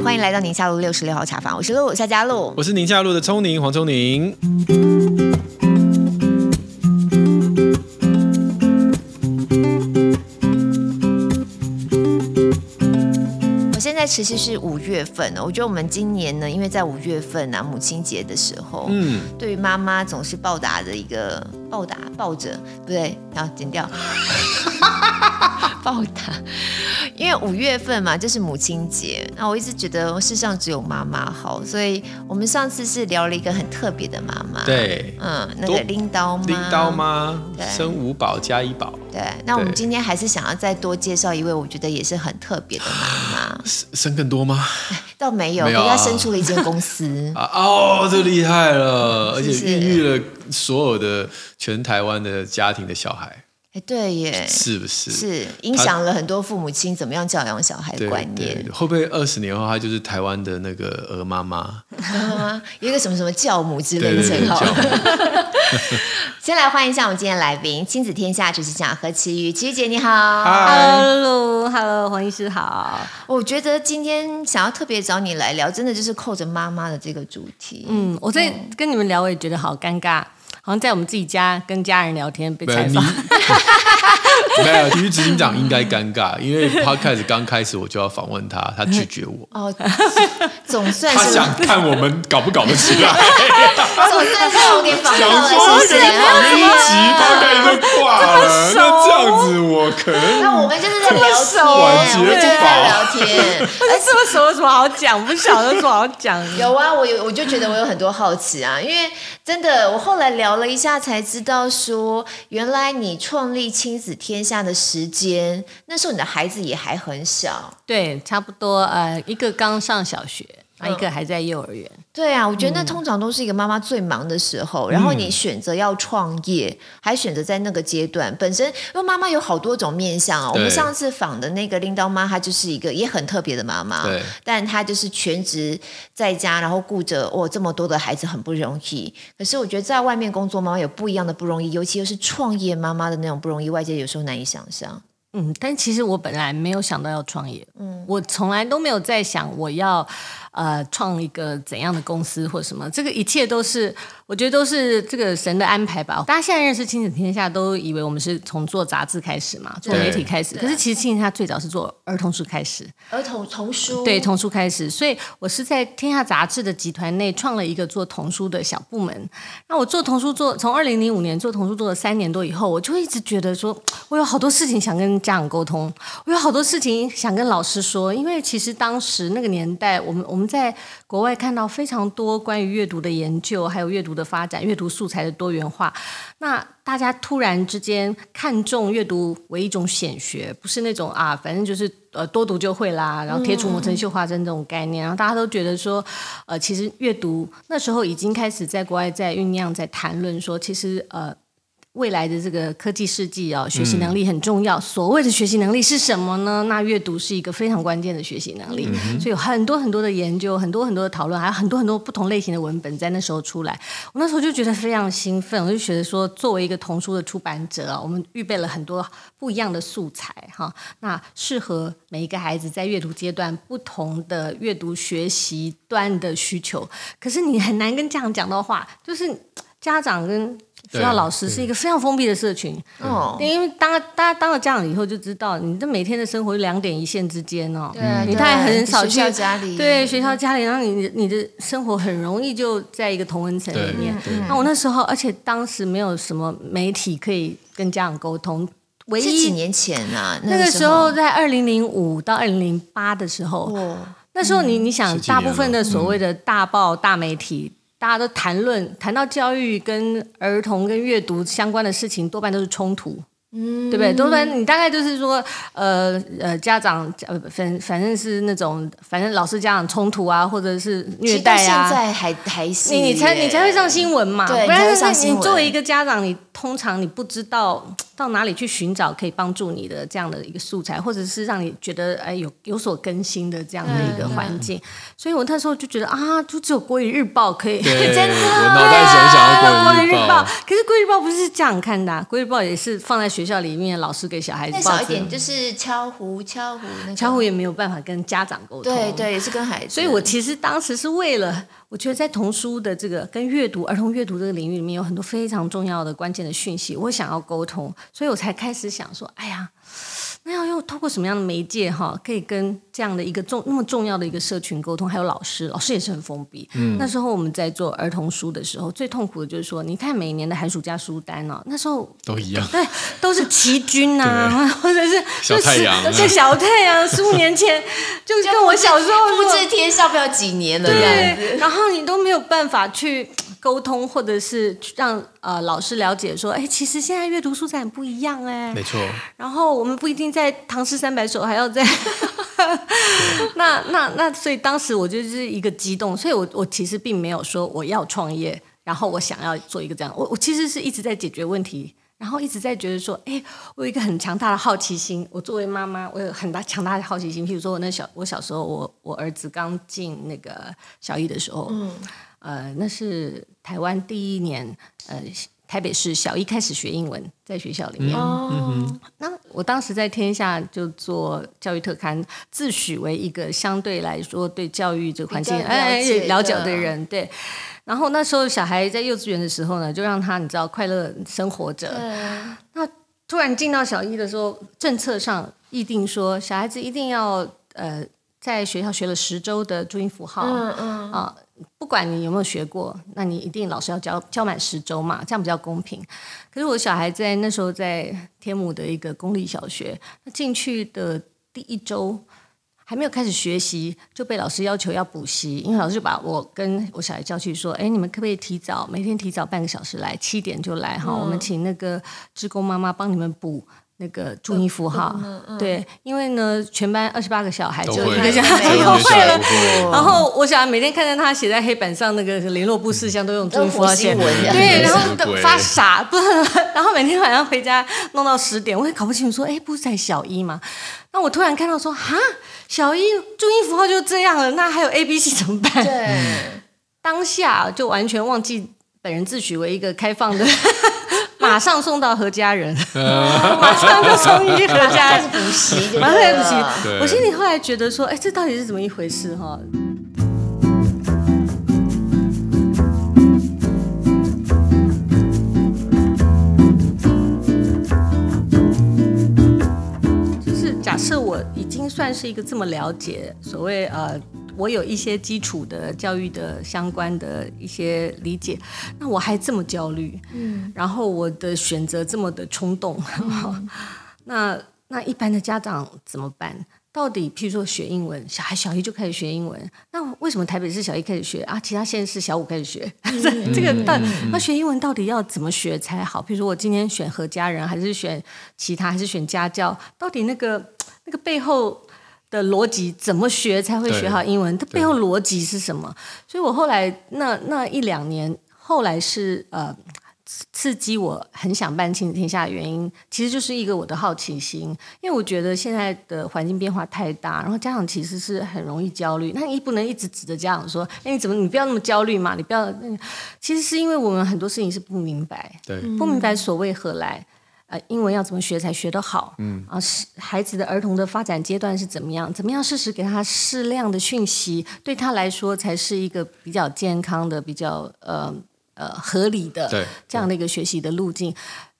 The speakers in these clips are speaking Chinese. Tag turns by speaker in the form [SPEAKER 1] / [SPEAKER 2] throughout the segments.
[SPEAKER 1] 欢迎来到宁夏路六十六号茶坊，我是露夏嘉露，
[SPEAKER 2] 我是宁夏路的聪宁黄
[SPEAKER 1] 聪宁。在其实是五月份，我觉得我们今年呢，因为在五月份啊，母亲节的时候，嗯，对于妈妈总是报答的一个报答抱着，不对，要剪掉。报答，因为五月份嘛，就是母亲节。那我一直觉得世上只有妈妈好，所以我们上次是聊了一个很特别的妈妈。
[SPEAKER 2] 对，
[SPEAKER 1] 嗯，那个拎刀妈。
[SPEAKER 2] 拎刀妈，生五宝加一宝。
[SPEAKER 1] 对，那我们今天还是想要再多介绍一位，我觉得也是很特别的妈妈。
[SPEAKER 2] 生生更多吗？
[SPEAKER 1] 倒没有，人家生出了一间公司。
[SPEAKER 2] 啊哦，这厉害了，而且孕育了所有的全台湾的家庭的小孩。
[SPEAKER 1] 哎，对耶，
[SPEAKER 2] 是不是？
[SPEAKER 1] 是影响了很多父母亲怎么样教养小孩的观念。
[SPEAKER 2] 会不会二十年后，他就是台湾的那个鹅妈妈？
[SPEAKER 1] 鹅妈妈，有一个什么什么教母之类的称号。先来欢迎一下我们今天的来宾，亲子天下主持长何其瑜，其瑜姐你好。
[SPEAKER 3] Hello，Hello，黄医师好。
[SPEAKER 1] 我觉得今天想要特别找你来聊，真的就是扣着妈妈的这个主题。
[SPEAKER 3] 嗯，我在跟你们聊，我也觉得好尴尬。好像在我们自己家跟家人聊天被采访，
[SPEAKER 2] 没有，其实执行长应该尴尬，因为他开始刚开始我就要访问他，他拒绝我。
[SPEAKER 1] 哦，总算是
[SPEAKER 2] 他想看我们搞不搞得起来，
[SPEAKER 1] 总算是有点访到了，
[SPEAKER 2] 谢谢。第一集他开始就挂了，那这样子我可能
[SPEAKER 1] 那我们就是在聊天，我们就是在聊天。
[SPEAKER 3] 哎，这么熟有什么好讲？不晓得有什么好讲？
[SPEAKER 1] 有啊，我有，我就觉得我有很多好奇啊，因为真的，我后来聊。了一下才知道，说原来你创立亲子天下的时间，那时候你的孩子也还很小，
[SPEAKER 3] 对，差不多呃，一个刚上小学。啊，一个还在幼儿园。
[SPEAKER 1] 对啊，我觉得那通常都是一个妈妈最忙的时候，嗯、然后你选择要创业，还选择在那个阶段，本身因为妈妈有好多种面相啊。我们上次访的那个拎刀妈，她就是一个也很特别的妈妈，对，但她就是全职在家，然后顾着哦这么多的孩子，很不容易。可是我觉得在外面工作，妈妈有不一样的不容易，尤其又是创业妈妈的那种不容易，外界有时候难以想象。
[SPEAKER 3] 嗯，但其实我本来没有想到要创业，嗯，我从来都没有在想我要。呃，创一个怎样的公司或什么，这个一切都是，我觉得都是这个神的安排吧。大家现在认识亲子天下，都以为我们是从做杂志开始嘛，做媒体开始。可是其实亲子天下最早是做儿童书开始，
[SPEAKER 1] 儿童童书，
[SPEAKER 3] 对，童书开始。所以我是在天下杂志的集团内创了一个做童书的小部门。那我做童书做，从二零零五年做童书做了三年多以后，我就一直觉得说，我有好多事情想跟家长沟通，我有好多事情想跟老师说，因为其实当时那个年代，我们我们。在国外看到非常多关于阅读的研究，还有阅读的发展、阅读素材的多元化。那大家突然之间看重阅读为一种显学，不是那种啊，反正就是呃多读就会啦，然后铁杵磨成绣花针这种概念。然后大家都觉得说，呃，其实阅读那时候已经开始在国外在酝酿，在谈论说，其实呃。未来的这个科技世纪啊，学习能力很重要。所谓的学习能力是什么呢？那阅读是一个非常关键的学习能力，所以有很多很多的研究，很多很多的讨论，还有很多很多不同类型的文本在那时候出来。我那时候就觉得非常兴奋，我就觉得说，作为一个童书的出版者啊，我们预备了很多不一样的素材哈，那适合每一个孩子在阅读阶段不同的阅读学习端的需求。可是你很难跟家长讲到话，就是家长跟。学校老师是一个非常封闭的社群，哦，因为当大家当了家长以后就知道，你这每天的生活两点一线之间哦，对，你太很少去学校家里，对，学校家里，然后你你的生活很容易就在一个同温层里面。那我那时候，而且当时没有什么媒体可以跟家长沟通，唯一
[SPEAKER 1] 几年前啊，
[SPEAKER 3] 那个时候。在二零零五到二零零八的时候，那时候你你想，大部分的所谓的大报大媒体。大家都谈论谈到教育跟儿童跟阅读相关的事情，多半都是冲突，嗯，对不对？多半你大概就是说，呃呃，家长呃反反正是那种，反正老师家长冲突啊，或者是虐待啊，
[SPEAKER 1] 现在还还是
[SPEAKER 3] 你你才你才会上新闻嘛，
[SPEAKER 1] 对，
[SPEAKER 3] 不然是你作为一个家长，你通常你不知道。到哪里去寻找可以帮助你的这样的一个素材，或者是让你觉得哎有有所更新的这样的一个环境？所以我那时候就觉得啊，就只有国语日报可以，
[SPEAKER 2] 对
[SPEAKER 3] 真的。
[SPEAKER 2] 我脑袋想想要国语日报，
[SPEAKER 3] 可是国语日报不是这样看的、啊，国语日报也是放在学学校里面老师给小孩子
[SPEAKER 1] 再少一点就是敲壶敲壶，那个、
[SPEAKER 3] 敲壶也没有办法跟家长沟通。
[SPEAKER 1] 对对，也是跟孩子。
[SPEAKER 3] 所以我其实当时是为了，我觉得在童书的这个跟阅读儿童阅读这个领域里面有很多非常重要的关键的讯息，我想要沟通，所以我才开始想说，哎呀。那要用透过什么样的媒介哈，可以跟这样的一个重那么重要的一个社群沟通？还有老师，老师也是很封闭。嗯，那时候我们在做儿童书的时候，最痛苦的就是说，你看每年的寒暑假书单哦，那时候
[SPEAKER 2] 都一样，
[SPEAKER 3] 对，都是齐军 呐，或者是
[SPEAKER 2] 小太阳，
[SPEAKER 3] 是小太阳，十五年前 就跟我小时候
[SPEAKER 1] 复制贴上不要几年了，
[SPEAKER 3] 对，然后你都没有办法去。沟通，或者是让呃老师了解说，哎，其实现在阅读素材很不一样哎，
[SPEAKER 2] 没错。
[SPEAKER 3] 然后我们不一定在唐诗三百首，还要在那那 那，所以当时我就是一个激动，所以我我其实并没有说我要创业，然后我想要做一个这样，我我其实是一直在解决问题，然后一直在觉得说，哎，我有一个很强大的好奇心，我作为妈妈，我有很大强大的好奇心。譬如说我那小我小时候，我我儿子刚进那个小一的时候，嗯。呃，那是台湾第一年，呃，台北市小一开始学英文，在学校里面。哦，那我当时在天下就做教育特刊，自诩为一个相对来说对教育这个环境哎了解的人，对。然后那时候小孩在幼稚园的时候呢，就让他你知道快乐生活着。那突然进到小一的时候，政策上议定说，小孩子一定要呃在学校学了十周的注音符号。嗯嗯啊。不管你有没有学过，那你一定老师要教教满十周嘛，这样比较公平。可是我小孩在那时候在天母的一个公立小学，他进去的第一周还没有开始学习，就被老师要求要补习，因为老师就把我跟我小孩叫去说：“哎，你们可不可以提早每天提早半个小时来，七点就来哈，我们请那个志工妈妈帮你们补。”那个注音符号，嗯嗯、对，因为呢，全班二十八个小孩就一个小孩都会了。然后我想每天看见他写在黑板上那个联络部事项都用注音符号写，对，然后发傻，不，然后每天晚上回家弄到十点，我也搞不清楚，说，哎，不是在小一吗？那我突然看到说，哈，小一注音符号就这样了，那还有 A B C 怎么办？对，当下就完全忘记本人自诩为一个开放的。马上送到 何家人，马上就送去何家人补习，马上补习。我心里后来觉得说，哎，这到底是怎么一回事哈？就是假设我已经算是一个这么了解所谓呃。我有一些基础的教育的相关的一些理解，那我还这么焦虑，嗯，然后我的选择这么的冲动，嗯、那那一般的家长怎么办？到底譬如说学英文，小孩小一就开始学英文，那为什么台北市小一开始学啊？其他县市小五开始学？嗯、这个到那学英文到底要怎么学才好？譬如说我今天选何家人，还是选其他，还是选家教？到底那个那个背后？的逻辑怎么学才会学好英文？它背后逻辑是什么？所以我后来那那一两年，后来是呃刺激我很想办亲子天下的原因，其实就是一个我的好奇心，因为我觉得现在的环境变化太大，然后家长其实是很容易焦虑。那你不能一直指着家长说：“哎，你怎么你不要那么焦虑嘛？你不要……其实是因为我们很多事情是不明白，对，不明白所谓何来。”呃，英文要怎么学才学得好？嗯啊，是孩子的儿童的发展阶段是怎么样？怎么样适时给他适量的讯息，对他来说才是一个比较健康的、比较呃呃合理的这样的一个学习的路径。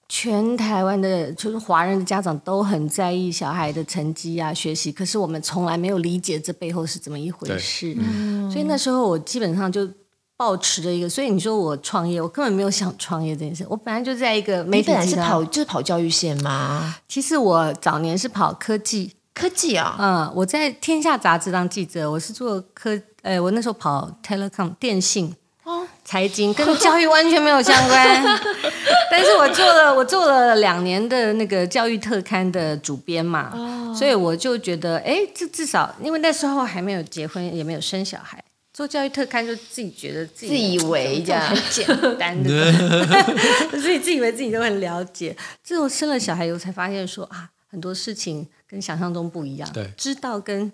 [SPEAKER 3] 全台湾的，就是华人的家长都很在意小孩的成绩啊、学习，可是我们从来没有理解这背后是怎么一回事。嗯，所以那时候我基本上就。抱持着一个，所以你说我创业，我根本没有想创业这件事。我本来就在一个媒体，本来
[SPEAKER 1] 是跑就是跑教育线吗？
[SPEAKER 3] 其实我早年是跑科技，
[SPEAKER 1] 科技啊，
[SPEAKER 3] 嗯，我在天下杂志当记者，我是做科，呃，我那时候跑 telecom 电信哦，财经跟教育完全没有相关，但是我做了我做了两年的那个教育特刊的主编嘛，哦，所以我就觉得，哎，这至少因为那时候还没有结婚，也没有生小孩。做教育特刊就自己觉得自己
[SPEAKER 1] 自以为这样很
[SPEAKER 3] 简单的，自己自以为自己都很了解。之后生了小孩以后才发现说啊，很多事情跟想象中不一样。对，知道跟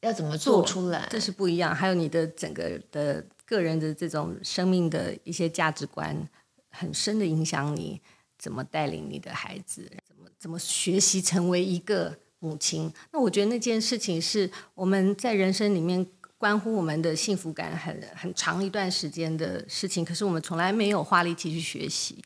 [SPEAKER 1] 要怎么做出来，
[SPEAKER 3] 这是不一样。还有你的整个的个人的这种生命的一些价值观，很深的影响你怎么带领你的孩子，怎么怎么学习成为一个母亲。那我觉得那件事情是我们在人生里面关乎我们的幸福感很很长一段时间的事情，可是我们从来没有花力气去学习。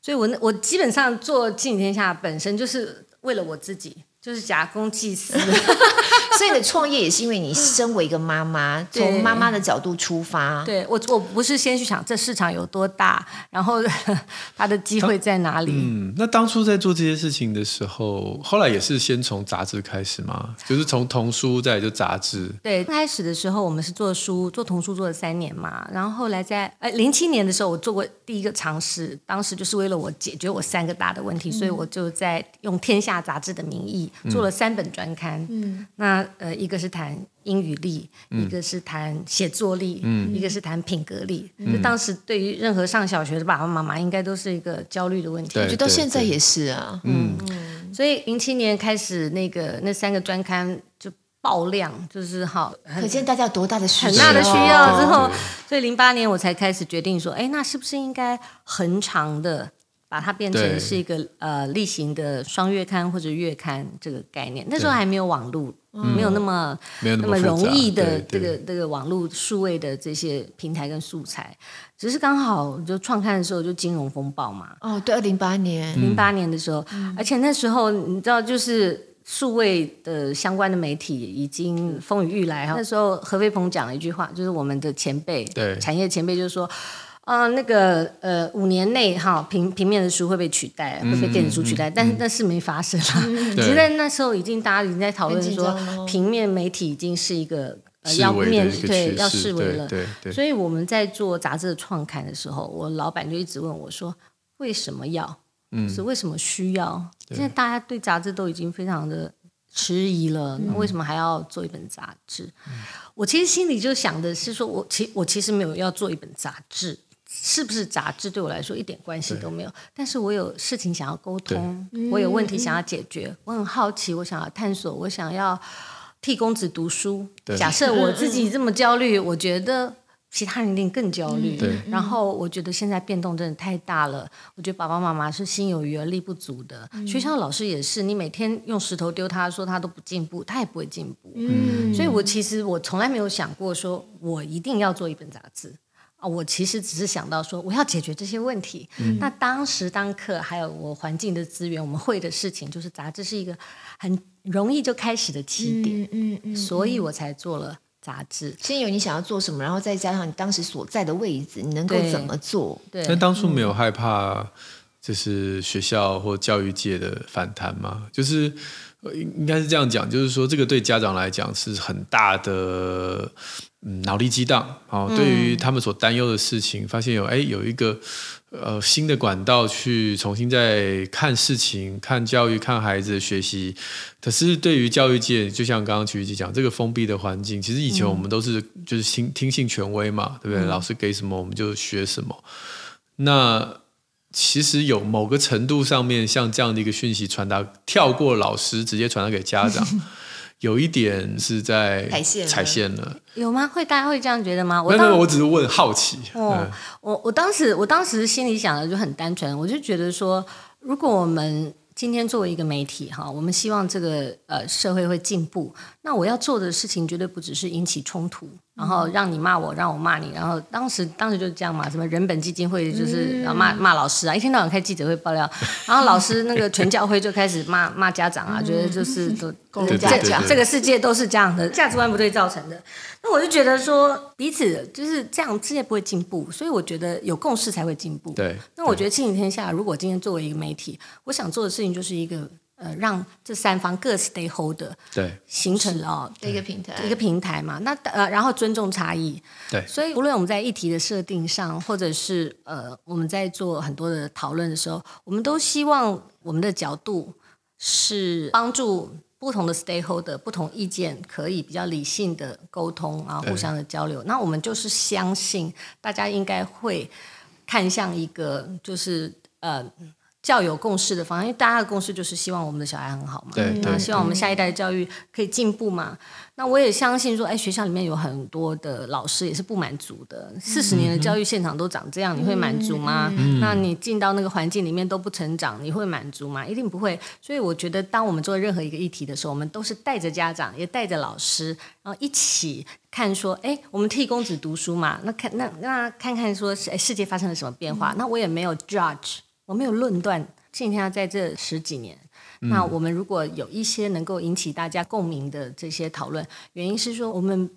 [SPEAKER 3] 所以我我基本上做《亲子天下》本身就是为了我自己。就是假公济私，
[SPEAKER 1] 所以你的创业也是因为你身为一个妈妈，从妈妈的角度出发。
[SPEAKER 3] 对，我我不是先去想这市场有多大，然后 它的机会在哪里。
[SPEAKER 2] 嗯，那当初在做这些事情的时候，后来也是先从杂志开始吗？就是从童书再就杂志。
[SPEAKER 3] 对，开始的时候我们是做书，做童书做了三年嘛，然后后来在呃零七年的时候，我做过第一个尝试，当时就是为了我解决我三个大的问题，嗯、所以我就在用天下杂志的名义。做了三本专刊，嗯，那呃，一个是谈英语力，嗯、一个是谈写作力，嗯，一个是谈品格力。就、嗯、当时对于任何上小学的爸爸妈妈，应该都是一个焦虑的问题。
[SPEAKER 1] 我觉得到现在也是啊，嗯
[SPEAKER 3] 嗯。所以零七年开始，那个那三个专刊就爆量，就是好，
[SPEAKER 1] 可见大家有多大的需要，
[SPEAKER 3] 很大的需要。之后，所以零八年我才开始决定说，哎，那是不是应该恒长的？把它变成是一个呃例行的双月刊或者月刊这个概念，那时候还没有网络，没有那么
[SPEAKER 2] 没有
[SPEAKER 3] 那么容易的这个这个网络数位的这些平台跟素材，只是刚好就创刊的时候就金融风暴嘛。
[SPEAKER 1] 哦，对，二零八年，
[SPEAKER 3] 零八年的时候，而且那时候你知道，就是数位的相关的媒体已经风雨欲来哈。那时候何飞鹏讲了一句话，就是我们的前辈，对，产业前辈就是说。啊、呃，那个呃，五年内哈平平面的书会被取代，会被电子书取代，嗯、但是那是没发生了。嗯、其实在那时候已经大家已经在讨论说，平面媒体已经是一个呃要面对要式微了。对对对，所以我们在做杂志的创刊的时候，我老板就一直问我说：“为什么要？嗯，是为什么需要？现在大家对杂志都已经非常的迟疑了，那为什么还要做一本杂志？”嗯、我其实心里就想的是说，我其我其实没有要做一本杂志。是不是杂志对我来说一点关系都没有？但是我有事情想要沟通，我有问题想要解决，我很好奇，我想要探索，我想要替公子读书。假设我自己这么焦虑，我觉得其他人一定更焦虑。然后我觉得现在变动真的太大了，我觉得爸爸妈妈是心有余而力不足的，学校老师也是，你每天用石头丢他，说他都不进步，他也不会进步。嗯所以我其实我从来没有想过说我一定要做一本杂志。啊，我其实只是想到说，我要解决这些问题。嗯、那当时当刻还有我环境的资源，我们会的事情就是杂志是一个很容易就开始的起点。嗯嗯，嗯，所以我才做了杂志。
[SPEAKER 1] 先有你想要做什么，然后再加上你当时所在的位置，你能够怎么做？
[SPEAKER 3] 对。
[SPEAKER 2] 但当初没有害怕，就是学校或教育界的反弹吗？就是应该是这样讲，就是说这个对家长来讲是很大的。嗯，脑力激荡哦，对于他们所担忧的事情，嗯、发现有哎有一个呃新的管道去重新再看事情、看教育、看孩子的学习。可是对于教育界，就像刚刚曲玉姐讲，这个封闭的环境，其实以前我们都是就是听听信权威嘛，对不对？嗯、老师给什么我们就学什么。那其实有某个程度上面，像这样的一个讯息传达，跳过老师直接传达给家长。有一点是在踩线踩线了，
[SPEAKER 3] 有吗？会大家会这样觉得吗？
[SPEAKER 2] 我没有，我只是问好奇。
[SPEAKER 3] 哦，嗯、我我当时我当时心里想的就很单纯，我就觉得说，如果我们今天作为一个媒体哈，我们希望这个呃社会会进步，那我要做的事情绝对不只是引起冲突。然后让你骂我，让我骂你，然后当时当时就是这样嘛，什么人本基金会就是骂骂老师啊，一天到晚开记者会爆料，然后老师那个全教会就开始骂骂家长啊，觉得就是都 这这个世界都是这样的价值观不对造成的。那我就觉得说彼此就是这样，世界不会进步，所以我觉得有共识才会进步。对，那我觉得亲子天下如果今天作为一个媒体，我想做的事情就是一个。呃，让这三方各 stakeholder 对形成了
[SPEAKER 1] 一个平台，
[SPEAKER 3] 一个平台嘛。那呃，然后尊重差异。对，所以无论我们在议题的设定上，或者是呃，我们在做很多的讨论的时候，我们都希望我们的角度是帮助不同的 stakeholder、不同意见可以比较理性的沟通啊，互相的交流。那我们就是相信大家应该会看向一个就是呃。较有共识的方向，因为大家的共识就是希望我们的小孩很好嘛，
[SPEAKER 2] 对，对，
[SPEAKER 3] 希望我们下一代的教育可以进步嘛。那我也相信说，哎，学校里面有很多的老师也是不满足的。四十年的教育现场都长这样，你会满足吗？嗯、那你进到那个环境里面都不成长，你会满足吗？一定不会。所以我觉得，当我们做任何一个议题的时候，我们都是带着家长，也带着老师，然后一起看说，哎，我们替公子读书嘛。那看那那看看说，哎，世界发生了什么变化？嗯、那我也没有 judge，我没有论断。今天在这十几年。那我们如果有一些能够引起大家共鸣的这些讨论，原因是说我们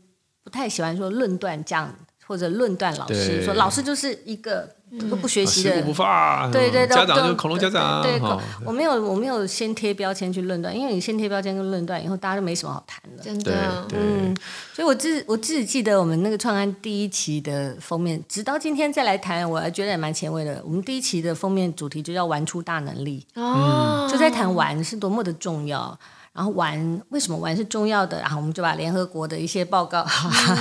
[SPEAKER 3] 不太喜欢说论断这样，或者论断老师，说老师就是一个。都不学习的，
[SPEAKER 2] 不发，
[SPEAKER 3] 对对对，
[SPEAKER 2] 家长就恐龙家长。
[SPEAKER 3] 对，我没有我没有先贴标签去论断，因为你先贴标签跟论断以后，大家都没什么好谈的。
[SPEAKER 1] 真的，
[SPEAKER 3] 嗯，所以我自我自己记得我们那个创刊第一期的封面，直到今天再来谈，我还觉得也蛮前卫的。我们第一期的封面主题就叫“玩出大能力”，哦，就在谈玩是多么的重要。然后玩为什么玩是重要的？然后我们就把联合国的一些报告，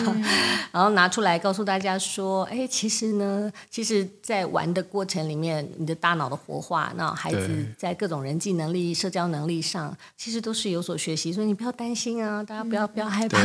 [SPEAKER 3] 嗯、然后拿出来告诉大家说：哎，其实呢，其实，在玩的过程里面，你的大脑的活化，那孩子在各种人际能力、社交能力上，其实都是有所学习。所以你不要担心啊，大家不要不要害怕。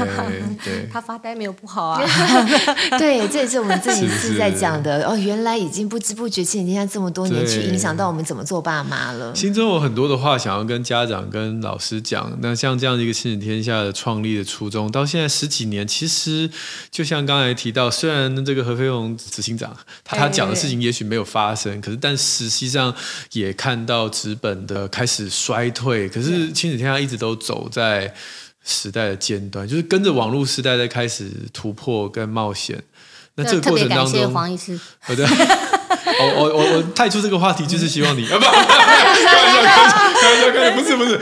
[SPEAKER 3] 他发呆没有不好啊。
[SPEAKER 1] 对，这也是我们这一次在讲的。哦，原来已经不知不觉，亲子天下这么多年，去影响到我们怎么做爸妈了。
[SPEAKER 2] 心中有很多的话想要跟家长、跟老师讲。那像这样的一个亲子天下的创立的初衷，到现在十几年，其实就像刚才提到，虽然这个何飞鸿执行长他他讲的事情也许没有发生，可是但实际上也看到纸本的开始衰退。可是亲子天下一直都走在时代的尖端，就是跟着网络时代在开始突破跟冒险。那这个过程当中，
[SPEAKER 3] 谢谢黄
[SPEAKER 2] 医师。我我我我带出这个话题，就是希望你 啊不，开玩笑，开玩笑，开玩笑，不是不是，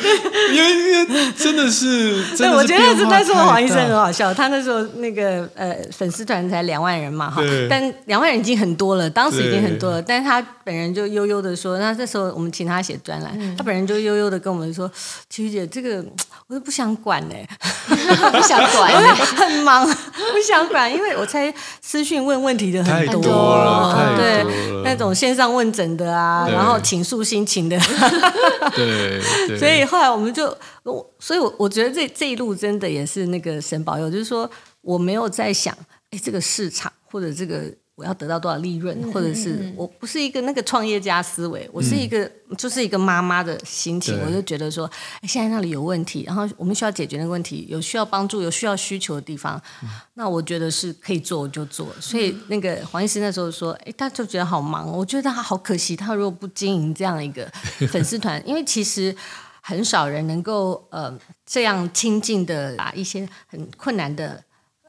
[SPEAKER 2] 因为因为真的是，真的是，
[SPEAKER 3] 我觉得是那时候黄医生很好笑，他那时候那个呃粉丝团才两万人嘛哈，但两万人已经很多了，当时已经很多了，但是他本人就悠悠的说，那这时候我们请他写专栏，他本人就悠悠的跟我们说，琦琦姐这个我都不想管嘞，
[SPEAKER 1] 不想管，
[SPEAKER 3] 很忙，不想管，因为我猜私讯问问题的很
[SPEAKER 2] 多，太多了，对。
[SPEAKER 3] 那种线上问诊的啊，然后倾诉心情的，
[SPEAKER 2] 对，
[SPEAKER 3] 所以后来我们就，所以我我觉得这这一路真的也是那个神保佑，就是说我没有在想，哎，这个市场或者这个。我要得到多少利润，或者是我不是一个那个创业家思维，我是一个就是一个妈妈的心情，我就觉得说，哎，现在那里有问题，然后我们需要解决那个问题，有需要帮助、有需要需求的地方，那我觉得是可以做我就做。所以那个黄医师那时候说，哎，他就觉得好忙，我觉得他好可惜，他如果不经营这样一个 粉丝团，因为其实很少人能够呃这样亲近的把一些很困难的。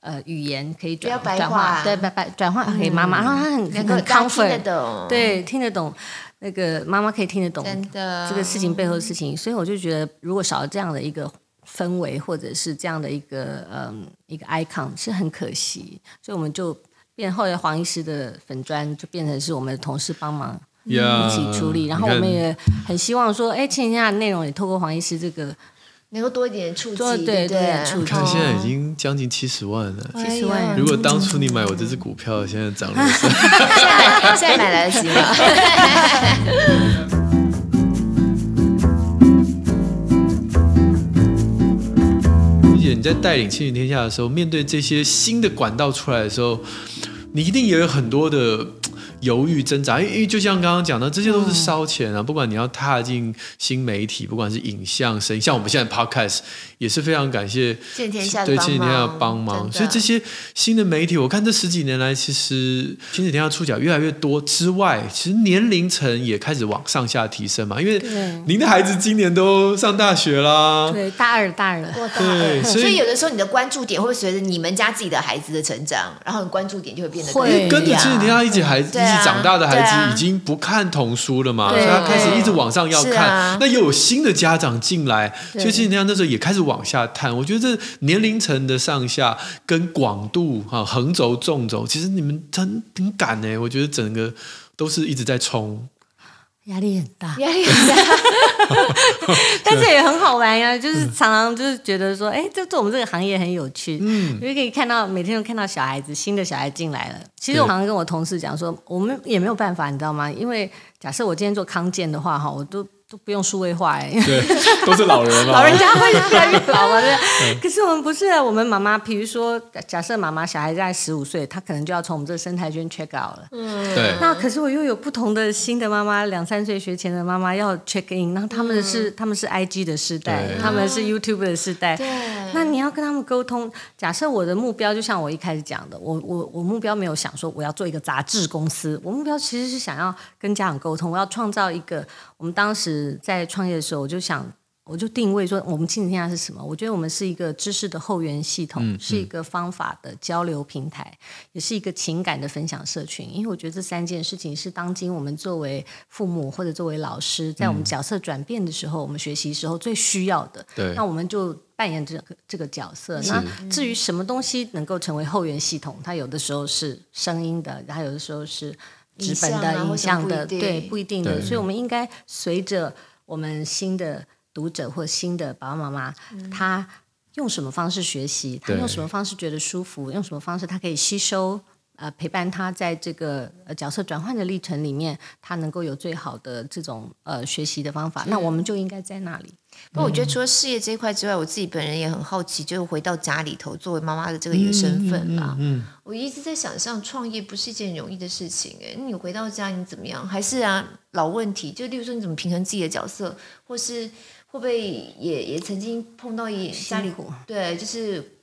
[SPEAKER 3] 呃，语言可以转转化，对，白白转化给妈妈，然后她很很 comfort，对，听得懂，那个妈妈可以听得懂这个事情背后的事情，所以我就觉得，如果少了这样的一个氛围，或者是这样的一个嗯一个 icon，是很可惜，所以我们就变后来黄医师的粉砖就变成是我们的同事帮忙一起处理，然后我们也很希望说，哎，亲子天下内容也透过黄医师这个。
[SPEAKER 1] 能够多一点触及，
[SPEAKER 3] 对对，
[SPEAKER 2] 看现在已经将近七十万了，
[SPEAKER 3] 七十万。
[SPEAKER 2] 如果当初你买我这支股票，现在涨了，
[SPEAKER 1] 现在现在买来得及吗？
[SPEAKER 2] 理解你在带领千云天下的时候，面对这些新的管道出来的时候，你一定也有很多的。犹豫挣扎，因为就像刚刚讲的，这些都是烧钱啊！不管你要踏进新媒体，不管是影像、声，像我们现在 Podcast 也是非常感谢
[SPEAKER 1] 亲子天下
[SPEAKER 2] 对亲子天下帮忙。所以这些新的媒体，我看这十几年来，其实亲子天下触角越来越多之外，其实年龄层也开始往上下提升嘛。因为您的孩子今年都上大学啦，
[SPEAKER 3] 对，大二大二了。
[SPEAKER 1] 对，所以有的时候你的关注点会随着你们家自己的孩子的成长，然后你关注点就会变得会
[SPEAKER 2] 跟着亲子天下一起孩子一起。长大的孩子已经不看童书了嘛，所以他开始一直往上要看。那又有新的家长进来，所以亲子天下那时候也开始往下探。我觉得这年龄层的上下跟广度哈，横轴纵轴，其实你们真很赶哎，我觉得整个都是一直在冲。
[SPEAKER 3] 压力很大，
[SPEAKER 1] 压力很大，
[SPEAKER 3] 但是也很好玩呀。就是常常就是觉得说，哎、欸，这做我们这个行业很有趣，嗯，因为可以看到每天都看到小孩子，新的小孩进来了。其实我常常跟我同事讲说，我们也没有办法，你知道吗？因为假设我今天做康健的话，哈，我都。都不用数位化哎，
[SPEAKER 2] 对，都是老人嘛，
[SPEAKER 3] 老人家会越来越老嘛，对。可是我们不是，我们妈妈，比如说，假设妈妈小孩在十五岁，她可能就要从我们这个生态圈 check out 了。嗯，对。那可是我又有不同的新的妈妈，两三岁学前的妈妈要 check in，那他们是他们是 IG 的时代，他们是 YouTube 的时代。对。那你要跟他们沟通。假设我的目标就像我一开始讲的，我我我目标没有想说我要做一个杂志公司，我目标其实是想要跟家长沟通，我要创造一个。我们当时在创业的时候，我就想，我就定位说，我们亲子天下是什么？我觉得我们是一个知识的后援系统，嗯、是一个方法的交流平台，也是一个情感的分享社群。因为我觉得这三件事情是当今我们作为父母或者作为老师，在我们角色转变的时候，嗯、我们学习时候最需要的。对。那我们就扮演这个这个角色。那至于什么东西能够成为后援系统，它有的时候是声音的，它有的时候是。纸本的、影像的，对，不一定的，所以我们应该随着我们新的读者或新的爸爸妈妈，嗯、他用什么方式学习，他用什么方式觉得舒服，用什么方式他可以吸收，呃，陪伴他在这个呃角色转换的历程里面，他能够有最好的这种呃学习的方法，那我们就应该在那里。
[SPEAKER 1] 不过我觉得除了事业这一块之外，我自己本人也很好奇，就是回到家里头作为妈妈的这个一个身份啦。嗯，嗯，嗯，我一直在想象创业不是一件容易的事情。哎，你回到家你怎么样？还是啊老问题？就例如说你怎么平衡自己的角色，或是会不会也也曾经碰到一家里对，就是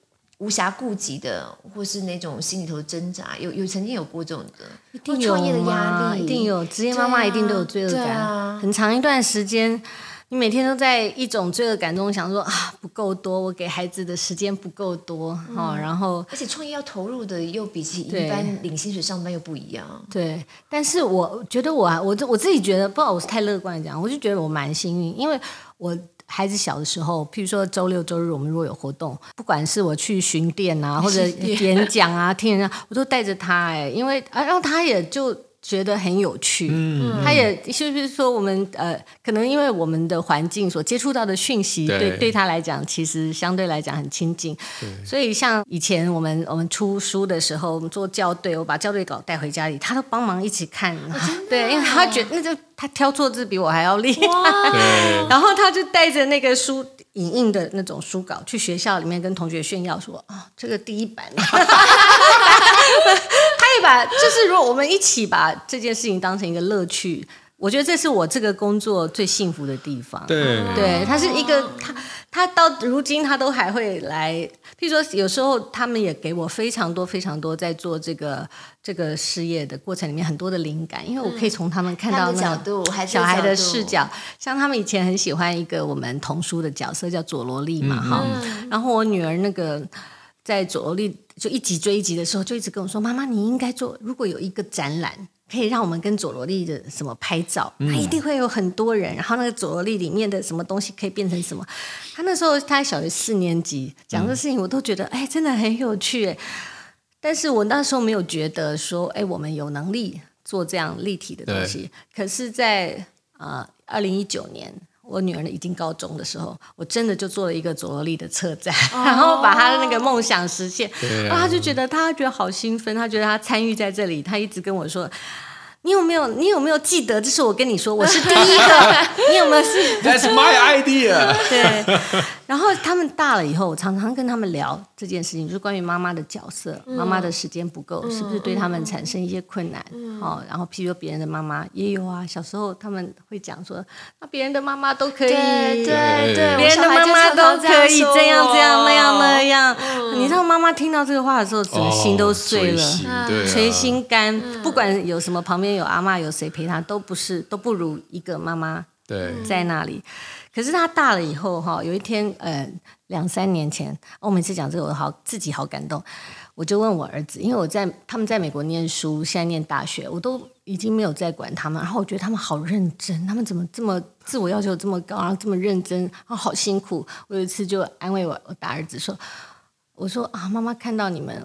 [SPEAKER 1] 无暇顾及的，或是那种心里头的挣扎，有有曾经有过这种的，
[SPEAKER 3] 一定有创业的压力，一定有职业妈妈一定都有罪恶感，啊、很长一段时间。你每天都在一种罪恶感中想说啊，不够多，我给孩子的时间不够多，嗯。哦，然后
[SPEAKER 1] 而且创业要投入的又比起一般领薪水上班又不一样。
[SPEAKER 3] 对，但是我觉得我我我自己觉得，不知道我是太乐观讲，我就觉得我蛮幸运，因为我孩子小的时候，譬如说周六周日我们如果有活动，不管是我去巡店啊，或者演讲啊，听人家，我都带着他哎，因为啊，然后他也就。觉得很有趣，嗯，他也就是说，我们呃，可能因为我们的环境所接触到的讯息，对。对，对他来讲，其实相对来讲很亲近，对。所以像以前我们我们出书的时候，我们做校对，我把校对稿带回家里，他都帮忙一起看，哦、对，因为他觉得那就他挑错字比我还要厉害，然后他就带着那个书影印的那种书稿去学校里面跟同学炫耀说，啊、哦，这个第一版。他也把，就是如果我们一起把这件事情当成一个乐趣，我觉得这是我这个工作最幸福的地方。对，对，他是一个他他到如今他都还会来，譬如说有时候他们也给我非常多非常多在做这个这个事业的过程里面很多的灵感，因为我可以从他们看到那个小孩的视角，像他们以前很喜欢一个我们童书的角色叫佐罗莉嘛哈，嗯、然后我女儿那个在佐罗莉。就一集追一集的时候，就一直跟我说：“妈妈，你应该做。如果有一个展览，可以让我们跟佐罗莉的什么拍照，他一定会有很多人。然后那个佐罗莉里面的什么东西可以变成什么？他那时候他小学四年级讲的事情，我都觉得哎，真的很有趣。但是我那时候没有觉得说，哎，我们有能力做这样立体的东西。可是在，在呃二零一九年。我女儿已经高中的时候，我真的就做了一个佐罗利的策展，哦、然后把她的那个梦想实现。然后她就觉得，她觉得好兴奋，她觉得她参与在这里，她一直跟我说。你有没有？你有没有记得？这是我跟你说，我是第一个。你有没有是
[SPEAKER 2] ？That's my idea。
[SPEAKER 3] 对。然后他们大了以后，我常常跟他们聊这件事情，就是关于妈妈的角色，妈妈的时间不够，是不是对他们产生一些困难？哦，然后譬如说别人的妈妈也有啊，小时候他们会讲说，那别人的妈妈都可以，对对对，别人的妈妈都可以这样这样那样那样。你知道妈妈听到这个话的时候，整个心都碎了，捶心肝。不管有什么旁边。有阿嬷，有谁陪她，都不是，都不如一个妈妈在那里。对可是他大了以后，哈，有一天，呃，两三年前，我每次讲这个，我好自己好感动。我就问我儿子，因为我在他们在美国念书，现在念大学，我都已经没有在管他们。然后我觉得他们好认真，他们怎么这么自我要求这么高，然后这么认真，然后好辛苦。我有一次就安慰我我大儿子说：“我说啊，妈妈看到你们。”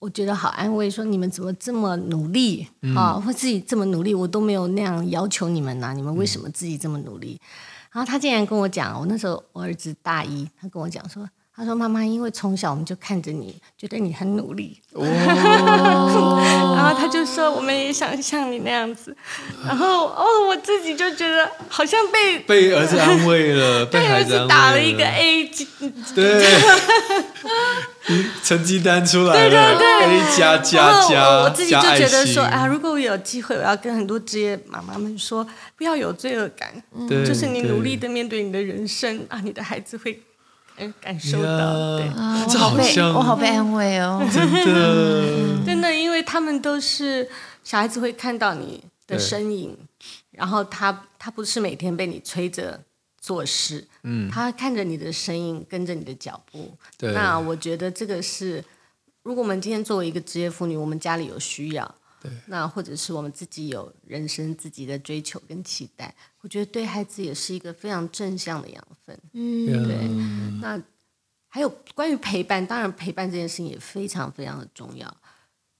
[SPEAKER 3] 我觉得好安慰，说你们怎么这么努力、嗯、啊？或自己这么努力，我都没有那样要求你们呐、啊，你们为什么自己这么努力？嗯、然后他竟然跟我讲，我那时候我儿子大一，他跟我讲说。他说：“妈妈，因为从小我们就看着你，觉得你很努力。哦、然后他就说，我们也想像你那样子。然后哦，我自己就觉得好像被
[SPEAKER 2] 被儿子安慰了，被儿子
[SPEAKER 3] 打了一个 A。
[SPEAKER 2] 对，成绩单出来了，对对对，A 加加加。
[SPEAKER 3] 我自己就觉得说啊，如果我有机会，我要跟很多职业妈妈们说，不要有罪恶感，嗯、就是你努力的面对你的人生啊，你的孩子会。”感受到，对，
[SPEAKER 1] 我好被我好被安慰哦，
[SPEAKER 2] 真的，
[SPEAKER 3] 真的，因为他们都是小孩子会看到你的身影，然后他他不是每天被你催着做事，嗯，他看着你的身影，跟着你的脚步，对，那我觉得这个是，如果我们今天作为一个职业妇女，我们家里有需要。那或者是我们自己有人生自己的追求跟期待，我觉得对孩子也是一个非常正向的养分。嗯，对。那还有关于陪伴，当然陪伴这件事情也非常非常的重要。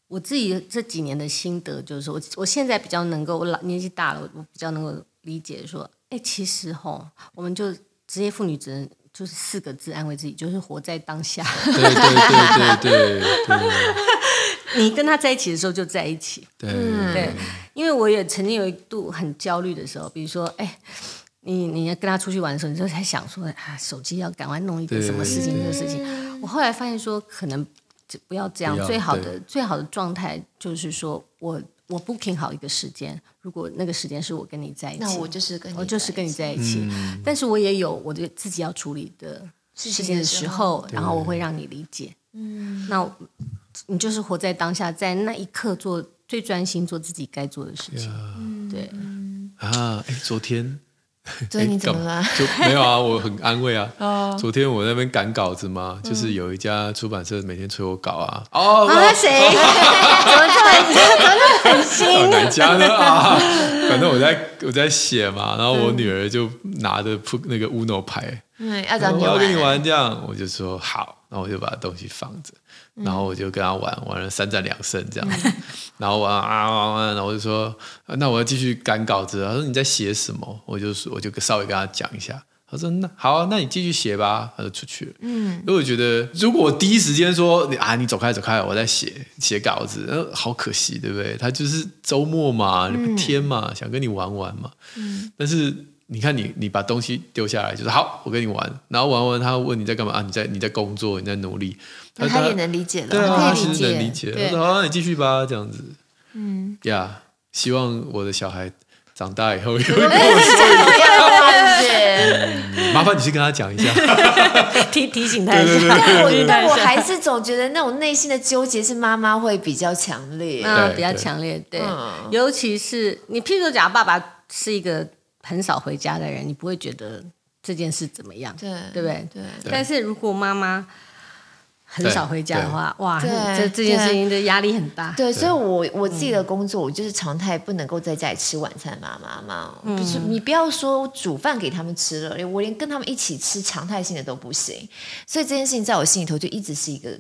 [SPEAKER 3] 我自己这几年的心得就是，我我现在比较能够，我老年纪大了，我比较能够理解说，哎，其实吼，我们就职业妇女只能就是四个字安慰自己，就是活在当下。
[SPEAKER 2] 对对对对对。对
[SPEAKER 3] 你跟他在一起的时候就在一起，对，对，因为我也曾经有一度很焦虑的时候，比如说，哎，你你要跟他出去玩的时候，你就在想说，啊，手机要赶快弄一个什么事情，这个事情。我后来发现说，可能就不要这样，最好的最好的状态就是说我我 booking 好一个时间，如果那个时间是我跟你在一起，
[SPEAKER 1] 那我就是跟你
[SPEAKER 3] 我就是跟你在一起，嗯，但是我也有我的自己要处理的事情的时候，然后我会让你理解，嗯，那。你就是活在当下，在那一刻做最专心做自己该做的事情。Yeah. 对
[SPEAKER 2] 啊，哎，昨天，
[SPEAKER 1] 对，你怎么了？
[SPEAKER 2] 就没有啊，我很安慰啊。Oh. 昨天我那边赶稿子嘛，就是有一家出版社每天催我稿啊。
[SPEAKER 3] 哦，那谁？怎么这么怎么很新？
[SPEAKER 2] 哪家呢？啊，反正我在我在写嘛，然后我女儿就拿着扑那个 Uno 牌，
[SPEAKER 1] 嗯，要找你
[SPEAKER 2] 玩，我要跟你玩这样，我就说好，然后我就把东西放着。然后我就跟他玩，玩了三战两胜这样，嗯、然后玩啊玩玩，然后我就说，那我要继续赶稿子。他说你在写什么？我就说我就稍微跟他讲一下。他说那好、啊，那你继续写吧。他就出去了。嗯，因为我觉得如果我第一时间说你啊，你走开走开，我在写写稿子，那好可惜，对不对？他就是周末嘛，嗯、天嘛，想跟你玩玩嘛。嗯，但是。你看你，你把东西丢下来，就是好，我跟你玩，然后玩完，他问你在干嘛啊？你在你在工作，你在努力，
[SPEAKER 1] 他，他也能理解了，
[SPEAKER 2] 对啊，
[SPEAKER 1] 他
[SPEAKER 2] 其实能理解。我说好，那你继续吧，这样子。嗯，呀、yeah，希望我的小孩长大以后也会跟我说一样。麻烦你去跟他讲一下，
[SPEAKER 3] 提提醒他一下。
[SPEAKER 1] 但我但我还是总觉得那种内心的纠结是妈妈会比较强烈，
[SPEAKER 3] 嗯，比较强烈，对，嗯、尤其是你，譬如讲，爸爸是一个。很少回家的人，你不会觉得这件事怎么样，对，对不对？对。但是如果妈妈很少回家的话，哇，这这件事情的压力很大。
[SPEAKER 1] 对，所以我我自己的工作，我就是常态不能够在家里吃晚餐，妈妈嘛，不是你不要说煮饭给他们吃了，我连跟他们一起吃常态性的都不行。所以这件事情在我心里头就一直是一个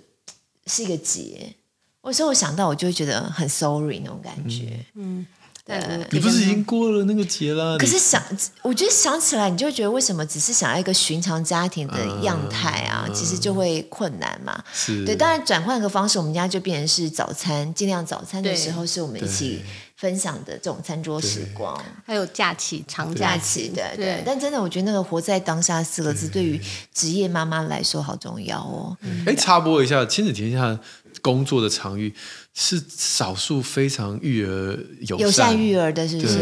[SPEAKER 1] 是一个结。有时候我想到，我就会觉得很 sorry 那种感觉，嗯。
[SPEAKER 2] 对，你不是已经过了那个节了？
[SPEAKER 1] 可是想，我觉得想起来，你就会觉得为什么只是想要一个寻常家庭的样态啊？嗯、其实就会困难嘛。是，对，当然转换个方式，我们家就变成是早餐，尽量早餐的时候是我们一起分享的这种餐桌时光，
[SPEAKER 3] 还有假期、长假期
[SPEAKER 1] 的。对，对，但真的，我觉得那个“活在当下”四个字，对于职业妈妈来说好重要哦。
[SPEAKER 2] 哎、嗯，插播一下，亲子天下工作的场域。是少数非常育儿友善，
[SPEAKER 1] 友善育儿的，是不是？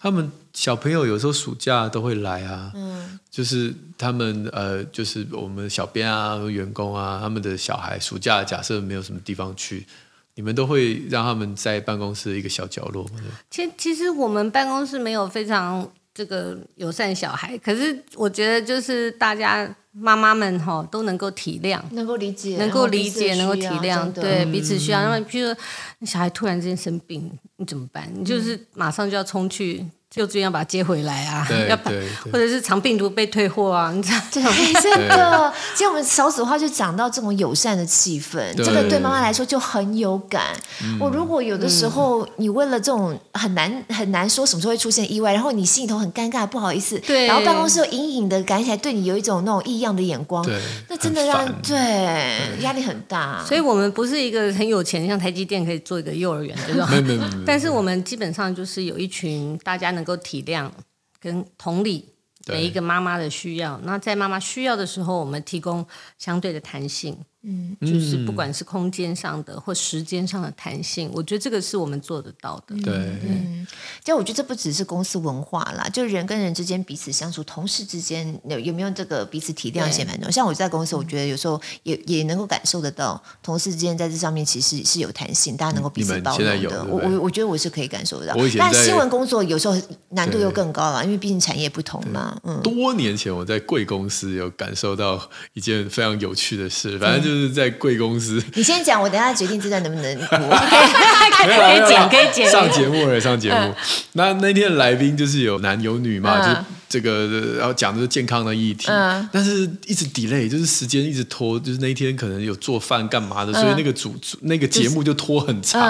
[SPEAKER 2] 他们小朋友有时候暑假都会来啊，嗯，就是他们呃，就是我们小编啊、员工啊，他们的小孩暑假假设没有什么地方去，你们都会让他们在办公室的一个小角落吗？
[SPEAKER 3] 其其实我们办公室没有非常这个友善小孩，可是我觉得就是大家。妈妈们哈都能够体谅，
[SPEAKER 1] 能够理解，
[SPEAKER 3] 能够理解，能够体谅，对彼此需要。那么，譬如说小孩突然之间生病，你怎么办？你就是马上就要冲去幼稚园要把他接回来啊，
[SPEAKER 2] 对
[SPEAKER 3] 要把
[SPEAKER 2] 对对
[SPEAKER 3] 或者是肠病毒被退货啊，你知道这种。
[SPEAKER 1] 哎，真的，其实我们少子化就讲到这种友善的气氛，这个对妈妈来说就很有感。
[SPEAKER 2] 嗯
[SPEAKER 1] 我如果有的时候你为了这种很难很难说什么时候会出现意外，然后你心里头很尴尬，不好意思，
[SPEAKER 3] 对
[SPEAKER 1] 然后办公室又隐隐的感起来对你有一种那种异样的眼光，
[SPEAKER 2] 对
[SPEAKER 1] 那真的让
[SPEAKER 2] 很烦
[SPEAKER 1] 对压力很大。
[SPEAKER 3] 所以我们不是一个很有钱，像台积电可以做一个幼儿园这种。
[SPEAKER 2] 没没没有没有
[SPEAKER 3] 但是我们基本上就是有一群大家能够体谅跟同理
[SPEAKER 2] 对
[SPEAKER 3] 每一个妈妈的需要。那在妈妈需要的时候，我们提供相对的弹性。嗯，就是不管是空间上的或时间上的弹性，我觉得这个是我们做得到的。
[SPEAKER 2] 对，
[SPEAKER 1] 嗯，就我觉得这不只是公司文化啦，就人跟人之间彼此相处，同事之间有有没有这个彼此体谅也蛮重要。像我在公司，我觉得有时候也也能够感受得到，同事之间在这上面其实是有弹性，大家能够彼此包容的。我我我觉得我是可以感受得到。但新闻工作有时候难度又更高了，因为毕竟产业不同嘛。嗯，
[SPEAKER 2] 多年前我在贵公司有感受到一件非常有趣的事，反正就是在贵公司。
[SPEAKER 1] 你先讲，我等下决定这段能不能播。
[SPEAKER 3] 可以剪，可以剪。
[SPEAKER 2] 上节目了，上节目。那那天的来宾就是有男有女嘛，就是这个，然后讲的是健康的议题，但是一直 delay，就是时间一直拖，就是那一天可能有做饭干嘛的，所以那个主那个节目就拖很长。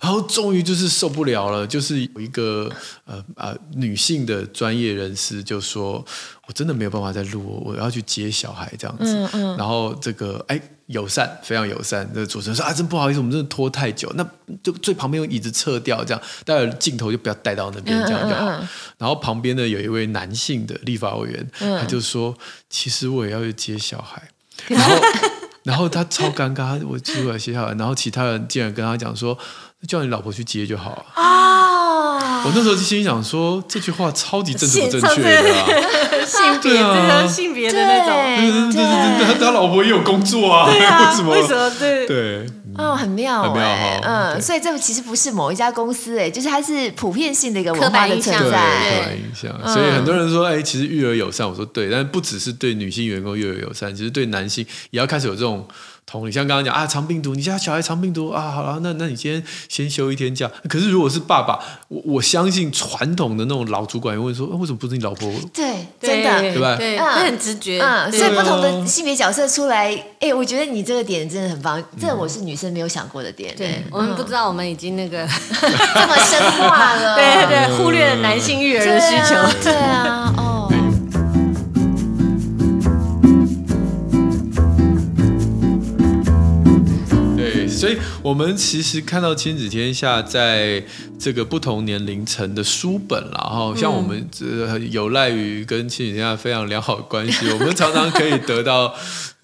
[SPEAKER 2] 然后终于就是受不了了，就是有一个呃呃女性的专业人士就说：“我真的没有办法再录，我要去接小孩这样子。”然后这个哎。友善，非常友善。那个主持人说：“啊，真不好意思，我们真的拖太久。那就最旁边用椅子撤掉，这样待会镜头就不要带到那边，这样就好。嗯嗯嗯、然后旁边呢有一位男性的立法委员，嗯、他就说：其实我也要去接小孩。然后，然后他超尴尬，我出来接小孩，然后其他人竟然跟他讲说：叫你老婆去接就好了。啊！我那时候就心里想说，这句话超级政治不正确的啊。”
[SPEAKER 3] 性别啊，性别的那种，
[SPEAKER 2] 对对对，他他老婆也有工作啊，为什么？
[SPEAKER 3] 为什么？对
[SPEAKER 1] 对，哦，很妙，很妙哈，嗯，所以这其实不是某一家公司，哎，就是它是普遍性的一个文化的存在，刻
[SPEAKER 2] 板印象。所以很多人说，哎，其实育儿友善，我说对，但不只是对女性员工育儿友善，其实对男性也要开始有这种。同理，像刚刚讲啊，肠病毒，你家小孩肠病毒啊，好了，那那你今天先休一天假。可是如果是爸爸，我我相信传统的那种老主管会问说，为什么不是你老婆？
[SPEAKER 1] 对，真的，
[SPEAKER 2] 对吧？
[SPEAKER 3] 对，会很直觉。
[SPEAKER 1] 嗯，所以不同的性别角色出来，哎，我觉得你这个点真的很棒，这我是女生没有想过的点。
[SPEAKER 3] 对，我们不知道，我们已经那个
[SPEAKER 1] 这么深化了，
[SPEAKER 3] 对对，忽略了男性育儿的需求。
[SPEAKER 1] 对啊，哦。
[SPEAKER 2] 所以，我们其实看到亲子天下在这个不同年龄层的书本，然后像我们这有赖于跟亲子天下非常良好的关系，我们常常可以得到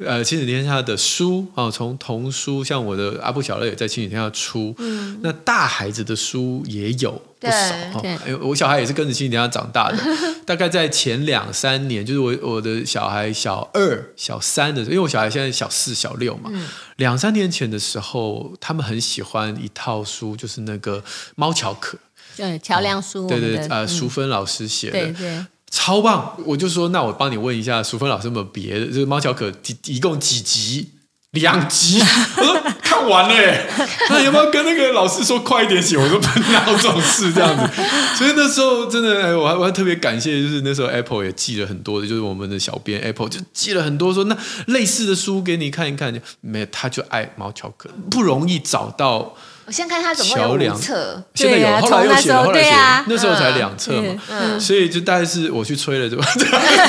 [SPEAKER 2] 呃亲子天下的书啊，从童书，像我的阿布小乐也在亲子天下出，那大孩子的书也有。不少哈，哎，我小孩也是跟着亲子天下长大的。大概在前两三年，就是我我的小孩小二、小三的时候，因为我小孩现在小四、小六嘛。两三年前的时候，他们很喜欢一套书，就是那个猫巧可，
[SPEAKER 3] 对，桥梁书，
[SPEAKER 2] 对对呃，淑芬老师写的，
[SPEAKER 3] 对对，
[SPEAKER 2] 超棒。我就说，那我帮你问一下，淑芬老师有没有别的？就是猫巧可一一共几集？两集，我说看完了，那有没有跟那个老师说快一点写？我说哪有这种事这样子，所以那时候真的，哎，我还我还特别感谢，就是那时候 Apple 也寄了很多的，就是我们的小编 Apple 就寄了很多，说那类似的书给你看一看，没有他就爱猫巧可，不容易找到。
[SPEAKER 1] 我先看他总共有五侧，
[SPEAKER 2] 现在有，后来又写了，后来写，那时候才两册嘛，
[SPEAKER 1] 嗯，
[SPEAKER 2] 所以就大概是我去催了，对吧？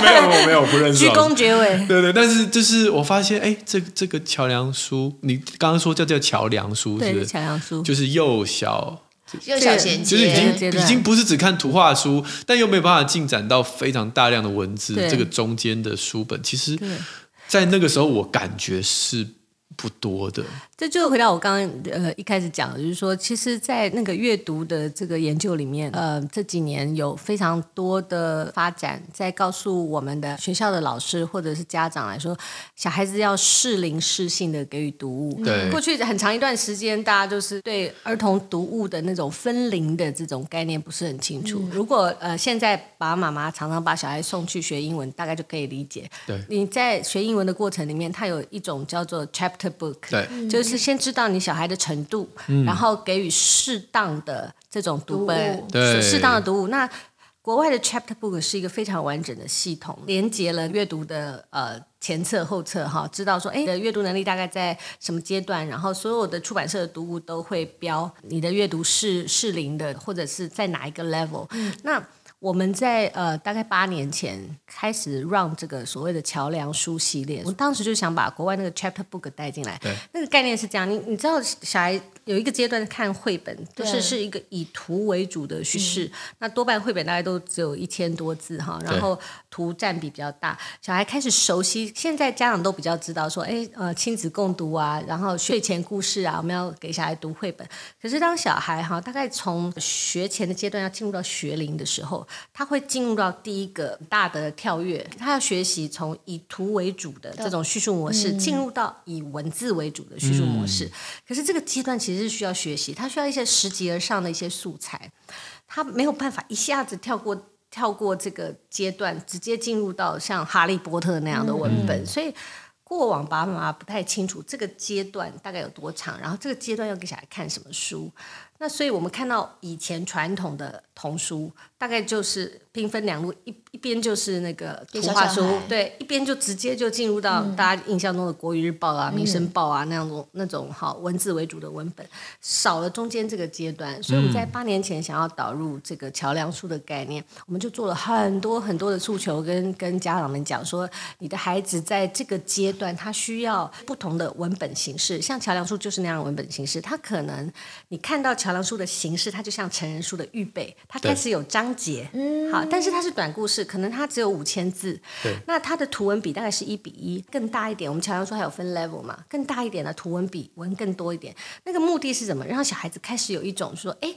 [SPEAKER 2] 没有，我没有不认识。
[SPEAKER 3] 鞠躬绝尾。
[SPEAKER 2] 对对，但是就是我发现，哎，这这个桥梁书，你刚刚说叫叫桥梁书，是不是？
[SPEAKER 3] 桥梁书。
[SPEAKER 2] 就是幼小，
[SPEAKER 1] 幼小衔接，
[SPEAKER 2] 就是已经已经不是只看图画书，但又没有办法进展到非常大量的文字，这个中间的书本，其实，在那个时候我感觉是不多的。
[SPEAKER 3] 这就回到我刚刚呃一开始讲的，就是说，其实，在那个阅读的这个研究里面，呃，这几年有非常多的发展，在告诉我们的学校的老师或者是家长来说，小孩子要适龄适性的给予读物。
[SPEAKER 2] 对，
[SPEAKER 3] 过去很长一段时间，大家就是对儿童读物的那种分龄的这种概念不是很清楚。嗯、如果呃现在爸爸妈妈常常把小孩送去学英文，大概就可以理解。
[SPEAKER 2] 对，
[SPEAKER 3] 你在学英文的过程里面，它有一种叫做 chapter book，
[SPEAKER 2] 对，
[SPEAKER 3] 就是。先知道你小孩的程度，嗯、然后给予适当的这种读本，
[SPEAKER 2] 对，
[SPEAKER 3] 适当的读物。那国外的 chapter book 是一个非常完整的系统，连接了阅读的呃前册后册哈，知道说哎，你的阅读能力大概在什么阶段，然后所有的出版社的读物都会标你的阅读是适龄的，或者是在哪一个 level。嗯，那。我们在呃大概八年前开始 run 这个所谓的桥梁书系列，我当时就想把国外那个 chapter book 带进来。对，那个概念是这样，你你知道小孩有一个阶段看绘本，就是是一个以图为主的叙事，嗯、那多半绘本大概都只有一千多字哈，然后图占比比较大。小孩开始熟悉，现在家长都比较知道说，哎呃亲子共读啊，然后睡前故事啊，我们要给小孩读绘本。可是当小孩哈大概从学前的阶段要进入到学龄的时候。他会进入到第一个大的跳跃，他要学习从以图为主的这种叙述模式，进入到以文字为主的叙述模式。可是这个阶段其实是需要学习，他需要一些拾级而上的一些素材，他没有办法一下子跳过跳过这个阶段，直接进入到像《哈利波特》那样的文本，所以。过往爸爸妈妈不太清楚这个阶段大概有多长，然后这个阶段要给小孩看什么书。那所以我们看到以前传统的童书，大概就是兵分两路，一一边就是那个图画书，对，一边就直接就进入到大家印象中的《国语日报》啊、《民生报》啊那样种那种好文字为主的文本，少了中间这个阶段。所以我们在八年前想要导入这个桥梁书的概念，我们就做了很多很多的诉求跟，跟跟家长们讲说，你的孩子在这个阶段他需要不同的文本形式，像桥梁书就是那样的文本形式，他可能你看到桥。桥梁书的形式，它就像成人书的预备，它开始有章节，嗯好，但是它是短故事，可能它只有五千字，对，那它的图文比大概是一比一，更大一点。我们桥梁书还有分 level 嘛，更大一点的图文比文更多一点。那个目的是什么？让小孩子开始有一种说，哎，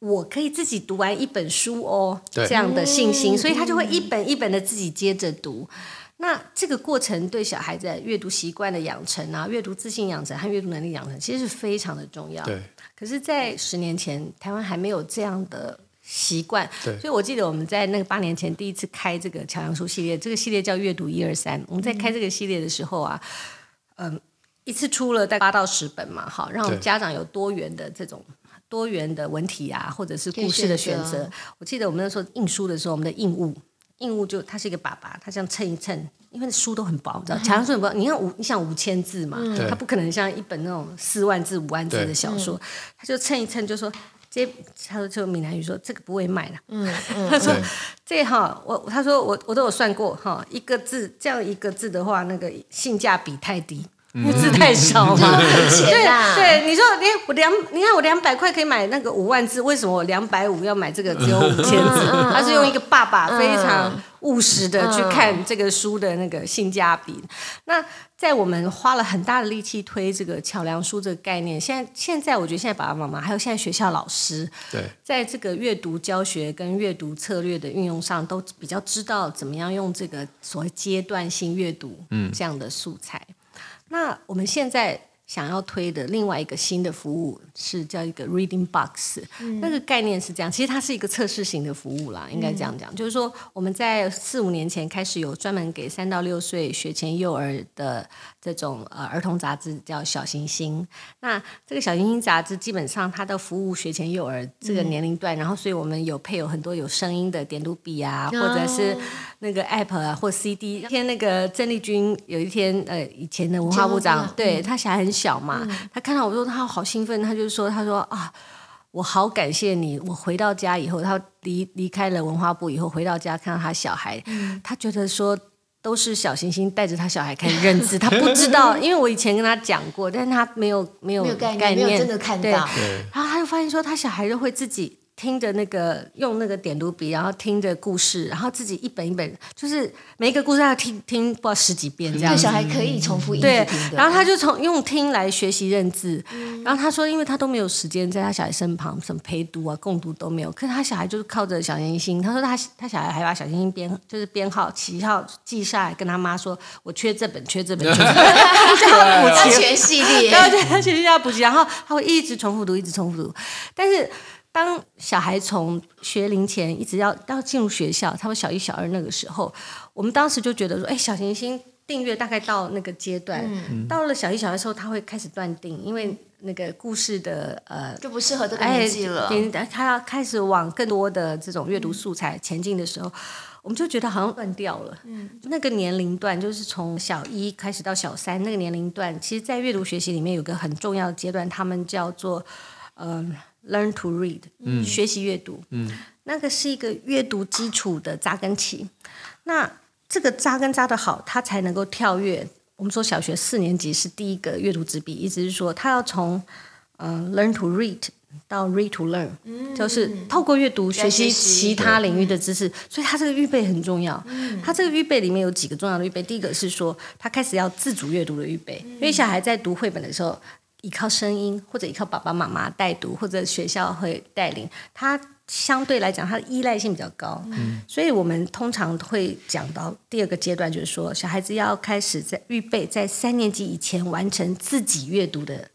[SPEAKER 3] 我可以自己读完一本书哦，这样的信心，所以他就会一本一本的自己接着读。那这个过程对小孩子阅读习惯的养成啊，阅读自信养成和阅读能力养成，其实是非常的重要。对。可是，在十年前，台湾还没有这样的习惯。对。所以我记得我们在那个八年前第一次开这个桥梁书系列，这个系列叫阅读一二三。我们在开这个系列的时候啊，嗯、呃，一次出了大概八到十本嘛，好，让家长有多元的这种多元的文体啊，或者是故事的选择。我记得我们那时候印书的时候，我们的印物。印物就他是一个爸爸，他这样称一称，因为书都很薄，你知道，桥梁书很薄。你看五，你想五千字嘛，嗯、他不可能像一本那种四万字、五万字的小说，他就称一称，就说这，他说就闽南语说这个不会卖了。嗯嗯、他说这哈，我他说我我都有算过哈，一个字这样一个字的话，那个性价比太低。因为字太少嘛，对 对，你说你我两，你看我两百块可以买那个五万字，为什么我两百五要买这个只有五千字？他是用一个爸爸非常务实的去看这个书的那个性价比。那在我们花了很大的力气推这个桥梁书这个概念，现在现在我觉得现在爸爸妈妈还有现在学校老师，对，在这个阅读教学跟阅读策略的运用上，都比较知道怎么样用这个所谓阶段性阅读，嗯，这样的素材。那我们现在想要推的另外一个新的服务是叫一个 Reading Box，嗯，那个概念是这样，其实它是一个测试型的服务啦，应该这样讲，嗯，就是说我们在四五年前开始有专门给三到六岁学前幼儿的。这种呃儿童杂志叫小行星，那这个小行星杂志基本上它的服务学前幼儿这个年龄段，嗯、然后所以我们有配有很多有声音的点读笔啊，或者是那个 app 啊或 CD。那天那个郑丽君有一天呃以前的文化部长，对他小孩很小嘛，嗯、他看到我说他好兴奋，他就说他说啊我好感谢你，我回到家以后他离离开了文化部以后回到家看到他小孩，嗯、他觉得说。都是小行星带着他小孩开始认字，他不知道，因为我以前跟他讲过，但是他没有没有概念，没有真的看到，对，然后他就发现说，他小孩就会自己。听着那个用那个点读笔，然后听着故事，然后自己一本一本，就是每一个故事要听听不知道十几遍这样。对，小孩可以重复一直听。然后他就从用听来学习认字。嗯、然后他说，因为他都没有时间在他小孩身旁，什么陪读啊、共读都没有。可是他小孩就是靠着小星星。他说他他小孩还把小星星编就是编号、旗号记下来，跟他妈说：“我缺这本，缺这本。”缺这本他补习全系列，对，他全系列要补习，然后他会一直重复读，一直重复读，但是。当小孩从学龄前一直要要进入学校，他们小一、小二那个时候，我们当时就觉得说，哎，小行星订阅大概到那个阶段，嗯、到了小一、小二的时候，他会开始断定，因为那个故事的呃
[SPEAKER 1] 就不适合这个年纪了。
[SPEAKER 3] 哎、他要开始往更多的这种阅读素材前进的时候，嗯、我们就觉得好像断掉了。嗯，那个年龄段就是从小一开始到小三那个年龄段，其实，在阅读学习里面有个很重要的阶段，他们叫做嗯、呃、learn to read，嗯，学习阅读，嗯，那个是一个阅读基础的扎根期。那这个扎根扎得好，他才能够跳跃。我们说小学四年级是第一个阅读之笔，意思是说他要从嗯、呃、learn to read 到 read to learn，、嗯、就是透过阅读学习其他领域的知识。嗯、所以他这个预备很重要。嗯、他这个预备里面有几个重要的预备，第一个是说他开始要自主阅读的预备，嗯、因为小孩在读绘本的时候，依靠声音或者依靠爸爸妈妈带读，或者学校会带领他。相对来讲，它的依赖性比较高，嗯、所以我们通常会讲到第二个阶段，就是说小孩子要开始在预备在三年级以前完成自己阅读的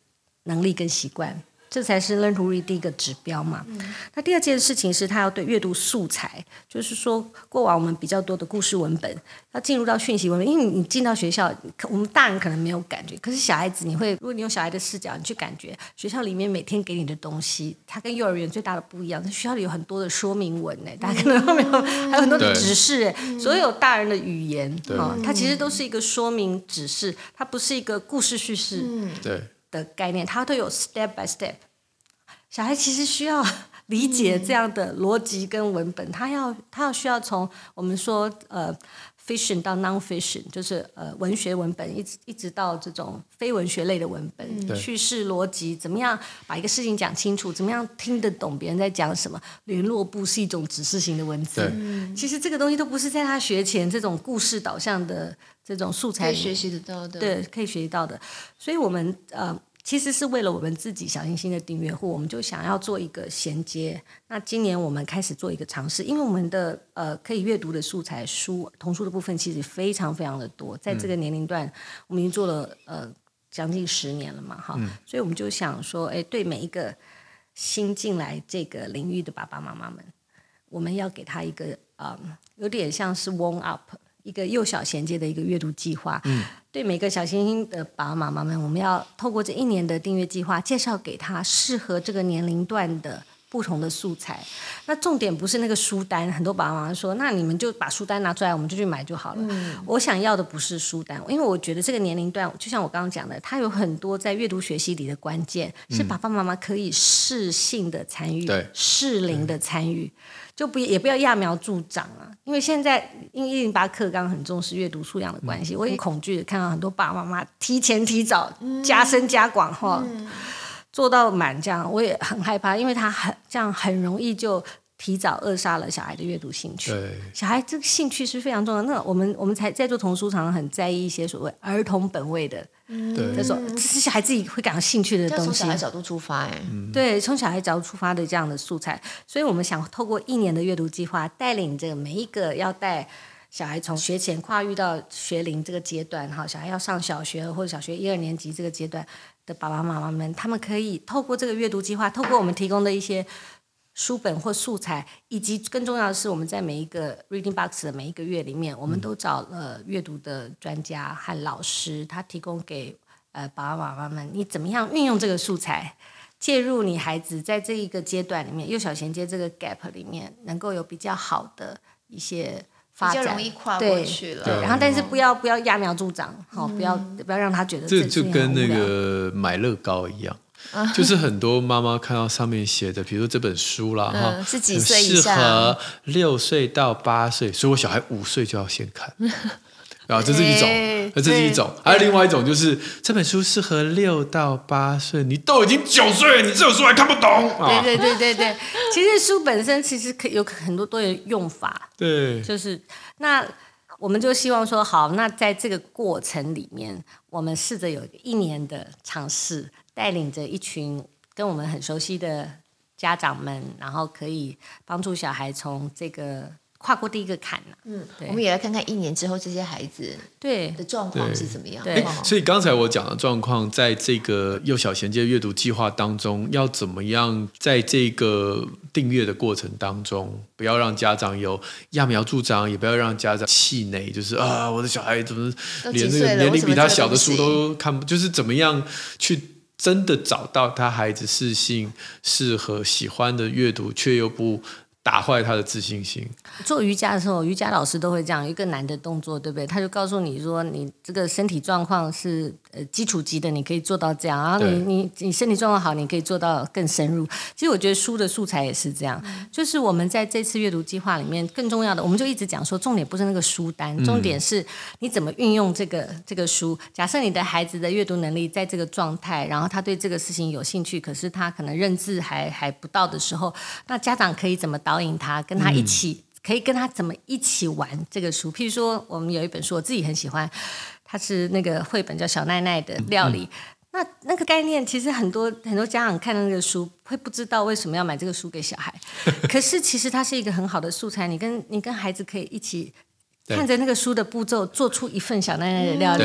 [SPEAKER 3] 能力跟习惯。这才是 learn to read 第一个指标嘛。嗯、那第二件事情是他要对阅读素材，就是说过往我们比较多的故事文本，要进入到讯息文本。因为你进到学校，我们大人可能没有感觉，可是小孩子你会，如果你用小孩的视角，你去感觉学校里面每天给你的东西，它跟幼儿园最大的不一样。学校里有很多的说明文呢，大家可能都没有，还有很多的指示。对所有大人的语言啊、哦，它其实都是一个说明指示，它不是一个故事叙事。对。的概念，它都有 step by step。小孩其实需要 理解这样的逻辑跟文本，他要他要需要从我们说呃 fiction 到 non-fiction，就是呃文学文本，一直一直到这种非文学类的文本，叙事逻辑怎么样把一个事情讲清楚，怎么样听得懂别人在讲什么。联络簿是一种指示型的文字，其实这个东西都不是在他学前这种故事导向的这种素材
[SPEAKER 1] 可以学习得到的，
[SPEAKER 3] 对，可以学习到的。所以我们呃。其实是为了我们自己小星星的订阅户，我们就想要做一个衔接。那今年我们开始做一个尝试，因为我们的呃可以阅读的素材书童书的部分其实非常非常的多，在这个年龄段，我们已经做了呃将近十年了嘛，哈，嗯、所以我们就想说，哎，对每一个新进来这个领域的爸爸妈妈们，我们要给他一个呃有点像是 warm up。一个幼小衔接的一个阅读计划，嗯、对每个小星星的爸爸妈妈们，我们要透过这一年的订阅计划，介绍给他适合这个年龄段的不同的素材。那重点不是那个书单，很多爸爸妈妈说，那你们就把书单拿出来，我们就去买就好了。嗯、我想要的不是书单，因为我觉得这个年龄段，就像我刚刚讲的，它有很多在阅读学习里的关键，是爸爸妈妈可以适性的参与，对。适龄的参与。就不也不要揠苗助长啊，因为现在因为一零八课纲很重视阅读素养的关系，嗯、我也恐惧看到很多爸爸妈妈提前提早加深加广哈，嗯、做到满这样，我也很害怕，因为他很这样很容易就提早扼杀了小孩的阅读兴趣。对小孩这个兴趣是非常重要的。那我们我们才在做童书，常常很在意一些所谓儿童本位的。嗯，这种这是小孩自己会感到兴趣的东西。从
[SPEAKER 1] 小孩角度出发，哎，
[SPEAKER 3] 对，从小孩角度出发的这样的素材，所以我们想透过一年的阅读计划，带领这个每一个要带小孩从学前跨越到学龄这个阶段，哈，小孩要上小学或者小学一二年级这个阶段的爸爸妈妈们，他们可以透过这个阅读计划，透过我们提供的一些。书本或素材，以及更重要的是，我们在每一个 Reading Box 的每一个月里面，我们都找了阅读的专家和老师，他提供给呃爸爸妈妈们，你怎么样运用这个素材，介入你孩子在这一个阶段里面，幼小衔接这个 gap 里面，能够有比较好的一些发展，
[SPEAKER 1] 比较容易跨过去了。
[SPEAKER 3] 对，然后但是不要不要揠苗助长，好、嗯，不要不要让他觉得
[SPEAKER 2] 这就跟那个买乐高一样。就是很多妈妈看到上面写的，比如说这本书啦，哈、嗯，
[SPEAKER 1] 是几岁以
[SPEAKER 2] 下？适合六岁到八岁，所以我小孩五岁就要先看。然后这是一种，欸、这是一种，对还有另外一种，就是这本书适合六到八岁，你都已经九岁了，你这本书还看不懂？
[SPEAKER 3] 对对对对对，其实书本身其实可有很多多的用法。
[SPEAKER 2] 对，
[SPEAKER 3] 就是那我们就希望说，好，那在这个过程里面，我们试着有一年的尝试。带领着一群跟我们很熟悉的家长们，然后可以帮助小孩从这个跨过第一个坎了。
[SPEAKER 1] 嗯，我们也来看看一年之后这些孩子对的状况是怎么样。
[SPEAKER 3] 对，
[SPEAKER 2] 所以刚才我讲的状况，在这个幼小衔接阅读计划当中，要怎么样在这个订阅的过程当中，不要让家长有揠苗助长，也不要让家长气馁，就是啊，我的小孩怎么连那个年龄比他小的书都看不，就是怎么样去真的找到他孩子适性、适合、喜欢的阅读，却又不。打坏他的自信心。
[SPEAKER 3] 做瑜伽的时候，瑜伽老师都会这样一个难的动作，对不对？他就告诉你说，你这个身体状况是呃基础级的，你可以做到这样。然后你你你身体状况好，你可以做到更深入。其实我觉得书的素材也是这样，嗯、就是我们在这次阅读计划里面更重要的，我们就一直讲说，重点不是那个书单，重点是你怎么运用这个这个书。假设你的孩子的阅读能力在这个状态，然后他对这个事情有兴趣，可是他可能认知还还不到的时候，那家长可以怎么导？导引他，跟他一起，嗯、可以跟他怎么一起玩这个书。譬如说，我们有一本书，我自己很喜欢，它是那个绘本叫《小奈奈的料理》。嗯、那那个概念，其实很多很多家长看到那个书，会不知道为什么要买这个书给小孩。可是其实它是一个很好的素材，你跟你跟孩子可以一起看着那个书的步骤，做出一份小奈奈的料理。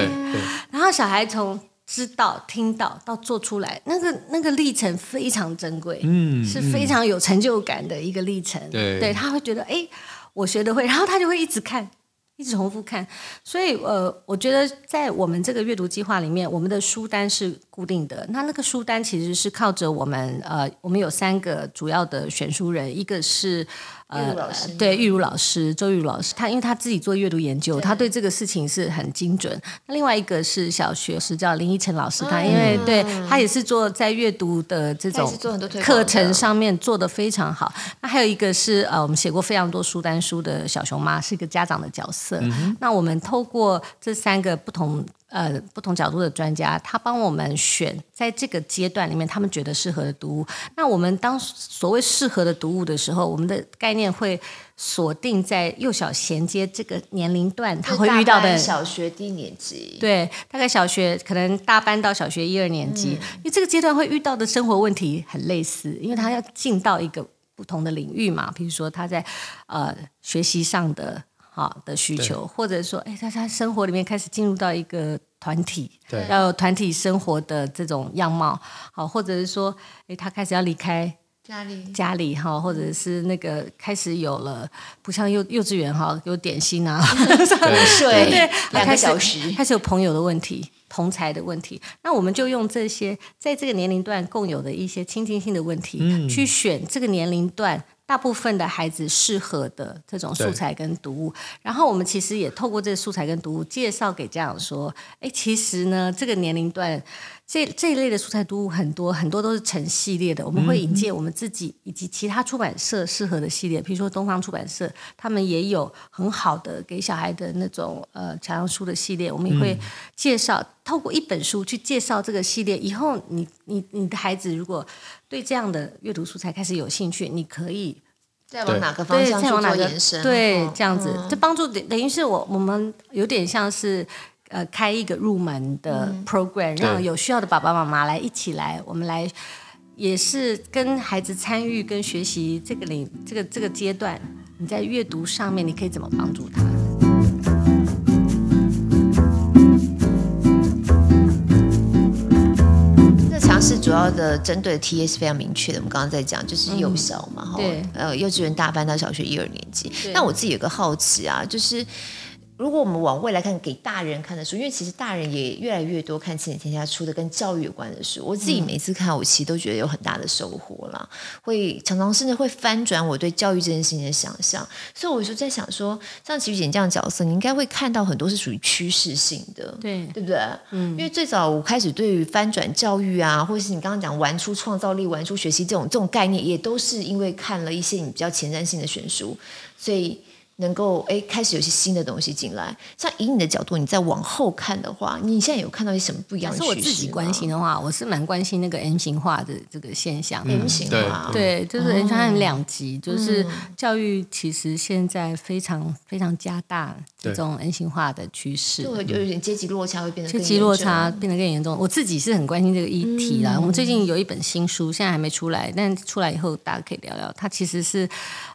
[SPEAKER 3] 然后小孩从知道、听到到做出来，那个那个历程非常珍贵，嗯，是非常有成就感的一个历程。对，对，他会觉得，哎，我学得会，然后他就会一直看，一直重复看。所以，呃，我觉得在我们这个阅读计划里面，我们的书单是固定的。那那个书单其实是靠着我们，呃，我们有三个主要的选书人，一个是。呃，对，玉如老师，周玉如老师，他因为他自己做阅读研究，对他对这个事情是很精准。那另外一个是小学是叫林依晨老师，嗯、他因为对他也是做在阅读的这种课程上面做得非常好。那还有一个是呃，我们写过非常多书单书的小熊妈，是一个家长的角色。嗯、那我们透过这三个不同。呃，不同角度的专家，他帮我们选在这个阶段里面，他们觉得适合的读物。那我们当所谓适合的读物的时候，我们的概念会锁定在幼小衔接这个年龄段，他会遇到的
[SPEAKER 1] 小学低年级，
[SPEAKER 3] 对，大概小学可能大班到小学一二年级，嗯、因为这个阶段会遇到的生活问题很类似，因为他要进到一个不同的领域嘛，比如说他在呃学习上的。好的需求，或者说，哎，他他生活里面开始进入到一个团体，对，要有团体生活的这种样貌，好，或者是说，哎，他开始要离开家里，家里哈，或者是那个开始有了，不像幼幼稚园哈，有点心啊，
[SPEAKER 1] 对。对，
[SPEAKER 3] 两个小时，开始有朋友的问题，同侪的问题，那我们就用这些在这个年龄段共有的一些亲近性的问题，嗯、去选这个年龄段。大部分的孩子适合的这种素材跟读物，然后我们其实也透过这个素材跟读物介绍给家长说，哎，其实呢，这个年龄段这这一类的素材读物很多，很多都是成系列的。我们会引荐我们自己以及其他出版社适合的系列，比如说东方出版社，他们也有很好的给小孩的那种呃桥梁书的系列，我们也会介绍，透过一本书去介绍这个系列。以后你你你的孩子如果对这样的阅读素材开始有兴趣，你可以
[SPEAKER 1] 再往哪个方向去做延伸？
[SPEAKER 3] 对，这样子就帮助等等于是我我们有点像是呃开一个入门的 program，让有需要的爸爸妈妈来一起来，我们来也是跟孩子参与跟学习这个领这个这个阶段，你在阅读上面你可以怎么帮助他？
[SPEAKER 1] 是主要的针对的 TA 是非常明确的，我们刚刚在讲就是幼小嘛，哈、嗯，对，呃，幼稚园大班到小学一二年级。对那我自己有个好奇啊，就是。如果我们往未来看，给大人看的书，因为其实大人也越来越多看亲子天下出的跟教育有关的书。我自己每次看，我其实都觉得有很大的收获啦，会常常甚至会翻转我对教育这件事情的想象。所以我就在想说，像齐玉姐这样的角色，你应该会看到很多是属于趋势性的，对对不对？嗯，因为最早我开始对于翻转教育啊，或者是你刚刚讲玩出创造力、玩出学习这种这种概念，也都是因为看了一些你比较前瞻性的选书，所以。能够哎，开始有些新的东西进来。像以你的角度，你再往后看的话，你现在有看到一些什么不一样的趋势？是我自己
[SPEAKER 3] 关心的话，我是蛮关心那个 N 型化的这个现象。
[SPEAKER 1] M 型化，
[SPEAKER 3] 对，就是 M 型化很两极，就是教育其实现在非常非常加大这种 N 型化的趋势，
[SPEAKER 1] 就有点阶级落差会变得阶
[SPEAKER 3] 级落差变得更严重。我自己是很关心这个议题啦。我们最近有一本新书，现在还没出来，但出来以后大家可以聊聊。它其实是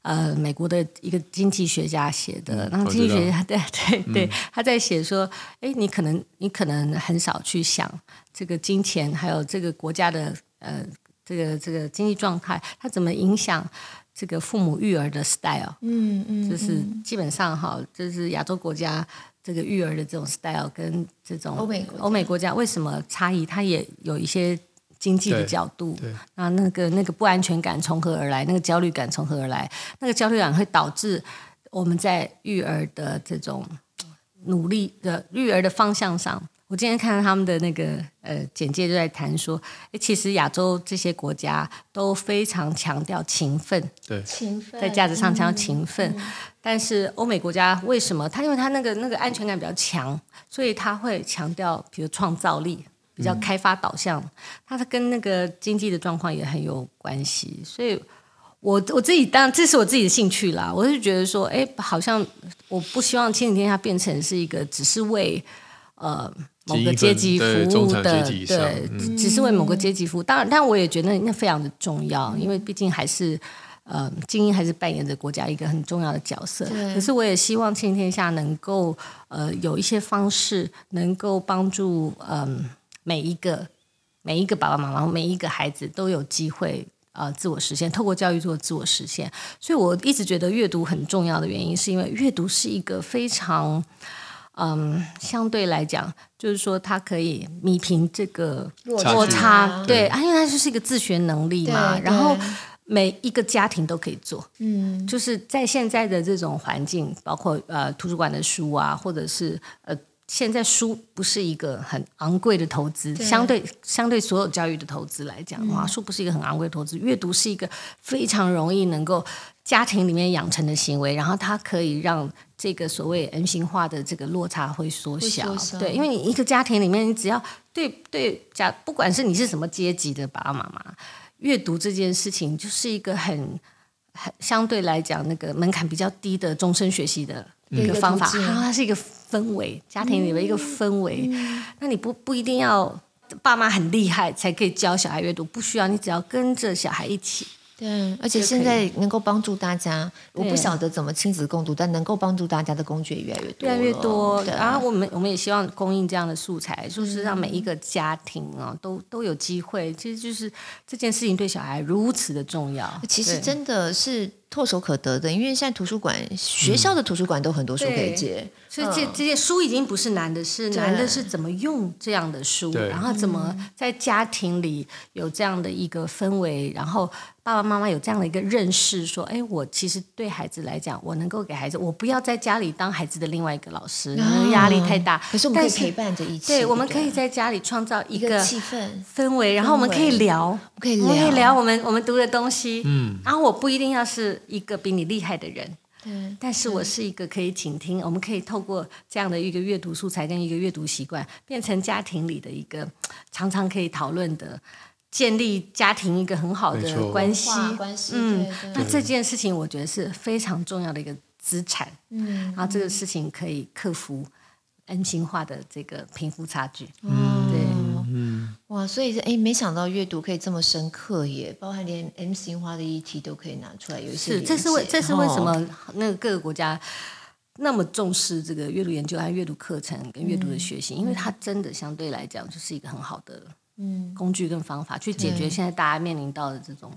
[SPEAKER 3] 呃美国的一个经济学家。家写的，然后经济学家对对对，他在写说，哎，你可能你可能很少去想这个金钱，还有这个国家的呃这个这个经济状态，它怎么影响这个父母育儿的 style，
[SPEAKER 1] 嗯嗯，
[SPEAKER 3] 就是基本上哈，就是亚洲国家这个育儿的这种 style 跟这种欧美欧美国家为什么差异，它也有一些。经济的角度，那那个那个不安全感从何而来？那个焦虑感从何而来？那个焦虑感会导致我们在育儿的这种努力的育儿的方向上。我今天看到他们的那个呃简介，就在谈说，诶，其实亚洲这些国家都非常强调勤奋，
[SPEAKER 2] 对，
[SPEAKER 1] 勤奋
[SPEAKER 3] 在价值上强调勤奋。嗯、但是欧美国家为什么？他因为他那个那个安全感比较强，所以他会强调，比如创造力。比较开发导向，它跟那个经济的状况也很有关系，所以我我自己当然这是我自己的兴趣啦，我是觉得说，哎，好像我不希望亲子天下变成是一个只是为呃某个阶级服务的，对，对嗯、只是为某个阶级服务。当然，但我也觉得那非常的重要，因为毕竟还是呃精英还是扮演着国家一个很重要的角色。可是，我也希望亲子天下能够呃有一些方式能够帮助嗯。呃每一个每一个爸爸妈妈，每一个孩子都有机会啊、呃，自我实现，透过教育做自我实现。所以我一直觉得阅读很重要的原因，是因为阅读是一个非常嗯，相对来讲，就是说它可以弥平这个落差。对，啊，因为它就是一个自学能力嘛。然后每一个家庭都可以做。嗯，就是在现在的这种环境，包括呃图书馆的书啊，或者是呃。现在书不是一个很昂贵的投资，对相对相对所有教育的投资来讲的话，书不是一个很昂贵的投资。阅读是一个非常容易能够家庭里面养成的行为，然后它可以让这个所谓 M 型化的这个落差会缩小。缩小对，因为你一个家庭里面，你只要对对家，不管是你是什么阶级的爸爸妈妈，阅读这件事情就是一个很很相对来讲那个门槛比较低的终身学习的一个方法，然后它是一个。氛围，家庭里的一个氛围，嗯、那你不不一定要爸妈很厉害才可以教小孩阅读，不需要，你只要跟着小孩一起。
[SPEAKER 1] 对，而且现在能够帮助大家，我不晓得怎么亲子共读，但能够帮助大家的工具也越来越多，
[SPEAKER 3] 越来越多。对然后我们我们也希望供应这样的素材，就是让每一个家庭啊、哦、都都有机会。其实就是这件事情对小孩如此的重要。
[SPEAKER 1] 其实真的是。唾手可得的，因为现在图书馆、学校的图书馆都很多书可以借，
[SPEAKER 3] 嗯、所以这这些书已经不是难的事，是难的是怎么用这样的书，然后怎么在家庭里有这样的一个氛围，然后爸爸妈妈有这样的一个认识，说，哎，我其实对孩子来讲，我能够给孩子，我不要在家里当孩子的另外一个老师，哦、压力太大。
[SPEAKER 1] 可是我们可以陪伴着一起，
[SPEAKER 3] 对，我们可以在家里创造一个
[SPEAKER 1] 气氛
[SPEAKER 3] 氛围，然后我们可以聊，可以聊，我们可以聊我们我们读的东西，嗯，然后我不一定要是。一个比你厉害的人，对，但是我是一个可以倾听。我们可以透过这样的一个阅读素材跟一个阅读习惯，变成家庭里的一个 常常可以讨论的，建立家庭一个很好的关系。关系，嗯，那这件事情我觉得是非常重要的一个资产。嗯，然后这个事情可以克服恩情化的这个贫富差距。嗯，对。
[SPEAKER 1] 哇，所以是哎，没想到阅读可以这么深刻耶，包含连 M 型花的议题都可以拿出来，有一些
[SPEAKER 3] 是，这是为这是为什么那个各个国家那么重视这个阅读研究和阅读课程跟阅读的学习，嗯、因为它真的相对来讲就是一个很好的嗯工具跟方法，嗯、去解决现在大家面临到的这种。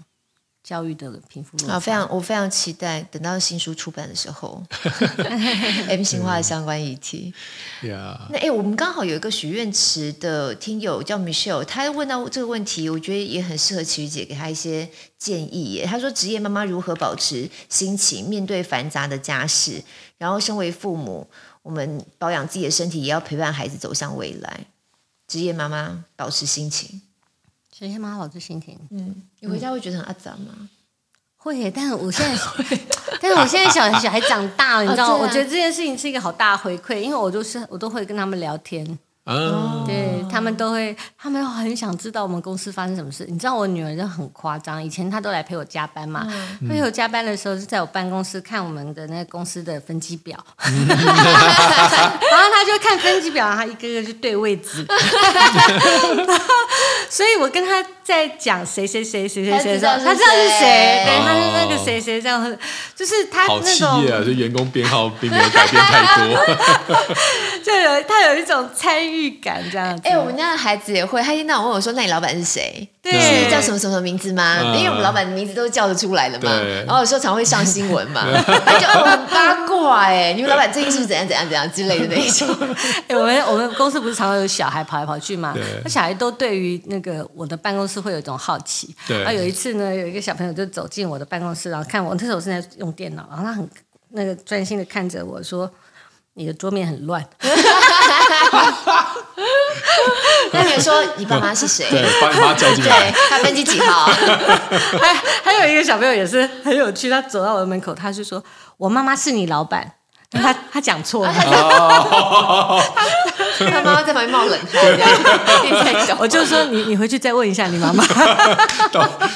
[SPEAKER 3] 教育的贫富落差，
[SPEAKER 1] 非常我非常期待等到新书出版的时候，M 型化的相关议题。
[SPEAKER 2] Yeah.
[SPEAKER 1] 那哎，我们刚好有一个许愿池的听友叫 Michelle，他问到这个问题，我觉得也很适合琦瑜姐给他一些建议耶。他说，职业妈妈如何保持心情面对繁杂的家事？然后，身为父母，我们保养自己的身体，也要陪伴孩子走向未来。职业妈妈保持心情。
[SPEAKER 3] 首先，妈妈保持心情。
[SPEAKER 1] 嗯，你回家会觉得很阿杂吗？
[SPEAKER 3] 嗯、会，但是 我现在，但是我现在小小孩长大了，你知道吗？我觉得这件事情是一个好大的回馈，因为我都是我都会跟他们聊天。
[SPEAKER 2] 啊，
[SPEAKER 3] 对他们都会，他们很想知道我们公司发生什么事。你知道我女儿就很夸张，以前她都来陪我加班嘛，嗯、陪我加班的时候是在我办公室看我们的那个公司的分机表，嗯、然后她就看分机表，然后一个个去对位置，所以我跟她在讲谁谁谁谁谁谁，她知道是谁，对，她是那个谁谁这样，就是她那种，好企
[SPEAKER 2] 业啊，就员工编号并没有改变太多，
[SPEAKER 3] 就有她有一种参与。预感这样子，
[SPEAKER 1] 哎、欸，我们家的孩子也会，他一天到晚问我说：“那你老板是谁？对是叫什么什么名字吗？”嗯、因为我们老板的名字都叫得出来的嘛。然后有时候常会上新闻嘛，他就哦很八卦哎，你们老板最近是不是怎样怎样怎样之类的那一种。
[SPEAKER 3] 哎、欸，我们我们公司不是常常有小孩跑来跑去嘛？那小孩都对于那个我的办公室会有一种好奇。对。然后有一次呢，有一个小朋友就走进我的办公室，然后看我那时候我正在用电脑，然后他很那个专心的看着我说。你的桌面很乱。
[SPEAKER 1] 那你说你爸妈是谁？
[SPEAKER 2] 对，把你妈叫进来。
[SPEAKER 1] 对，他分机几号？
[SPEAKER 3] 还还有一个小朋友也是很有趣，他走到我的门口，他就说：“我妈妈是你老板。”他他讲错了。
[SPEAKER 1] 他妈妈在旁边冒冷汗。
[SPEAKER 3] 我就说你你回去再问一下你妈妈。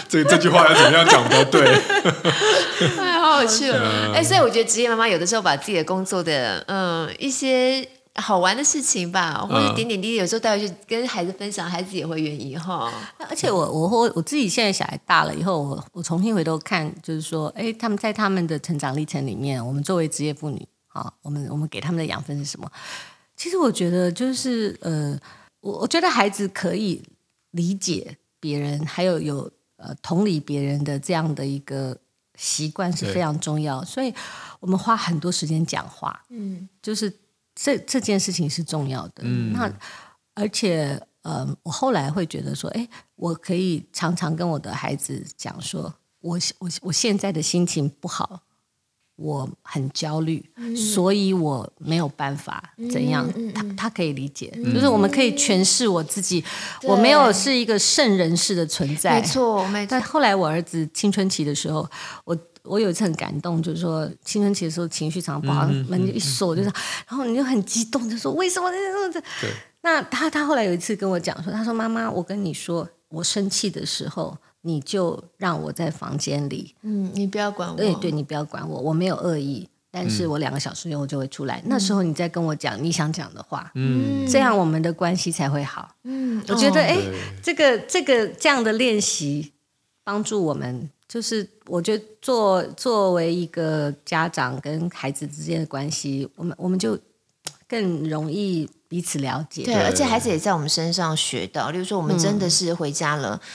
[SPEAKER 2] 这这句话要怎么样讲都对。
[SPEAKER 1] 哎，好有趣哦！哎，所以我觉得职业妈妈有的时候把自己的工作的嗯一些好玩的事情吧，或者点点滴滴，有时候带回去跟孩子分享，孩子也会愿意哈。
[SPEAKER 3] 而且我我我我自己现在小孩大了以后，我我重新回头看，就是说，哎，他们在他们的成长历程里面，我们作为职业妇女啊，我们我们给他们的养分是什么？其实我觉得就是呃，我我觉得孩子可以理解别人，还有有呃同理别人的这样的一个习惯是非常重要，所以我们花很多时间讲话，嗯，就是这这件事情是重要的。嗯，那而且呃，我后来会觉得说，哎，我可以常常跟我的孩子讲说，我我我现在的心情不好。我很焦虑，嗯、所以我没有办法怎样。嗯嗯、他他可以理解，嗯、就是我们可以诠释我自己。我没有是一个圣人式的存在，
[SPEAKER 1] 没错。没错。
[SPEAKER 3] 但后来我儿子青春期的时候，我我有一次很感动，就是说青春期的时候情绪常常不好，嗯、门就一锁，就是，然后你就很激动，就说为什么这样子？那他他后来有一次跟我讲说，他说妈妈，我跟你说，我生气的时候。你就让我在房间里，
[SPEAKER 1] 嗯，你不要管我，
[SPEAKER 3] 对，对，你不要管我，我没有恶意，但是我两个小时以后就会出来，嗯、那时候你再跟我讲你想讲的话，嗯，这样我们的关系才会好，嗯，我觉得，哎、哦，这个这个这样的练习帮助我们，就是我觉得作作为一个家长跟孩子之间的关系，我们我们就更容易彼此了解，
[SPEAKER 1] 对，而且孩子也在我们身上学到，例如说我们真的是回家了。嗯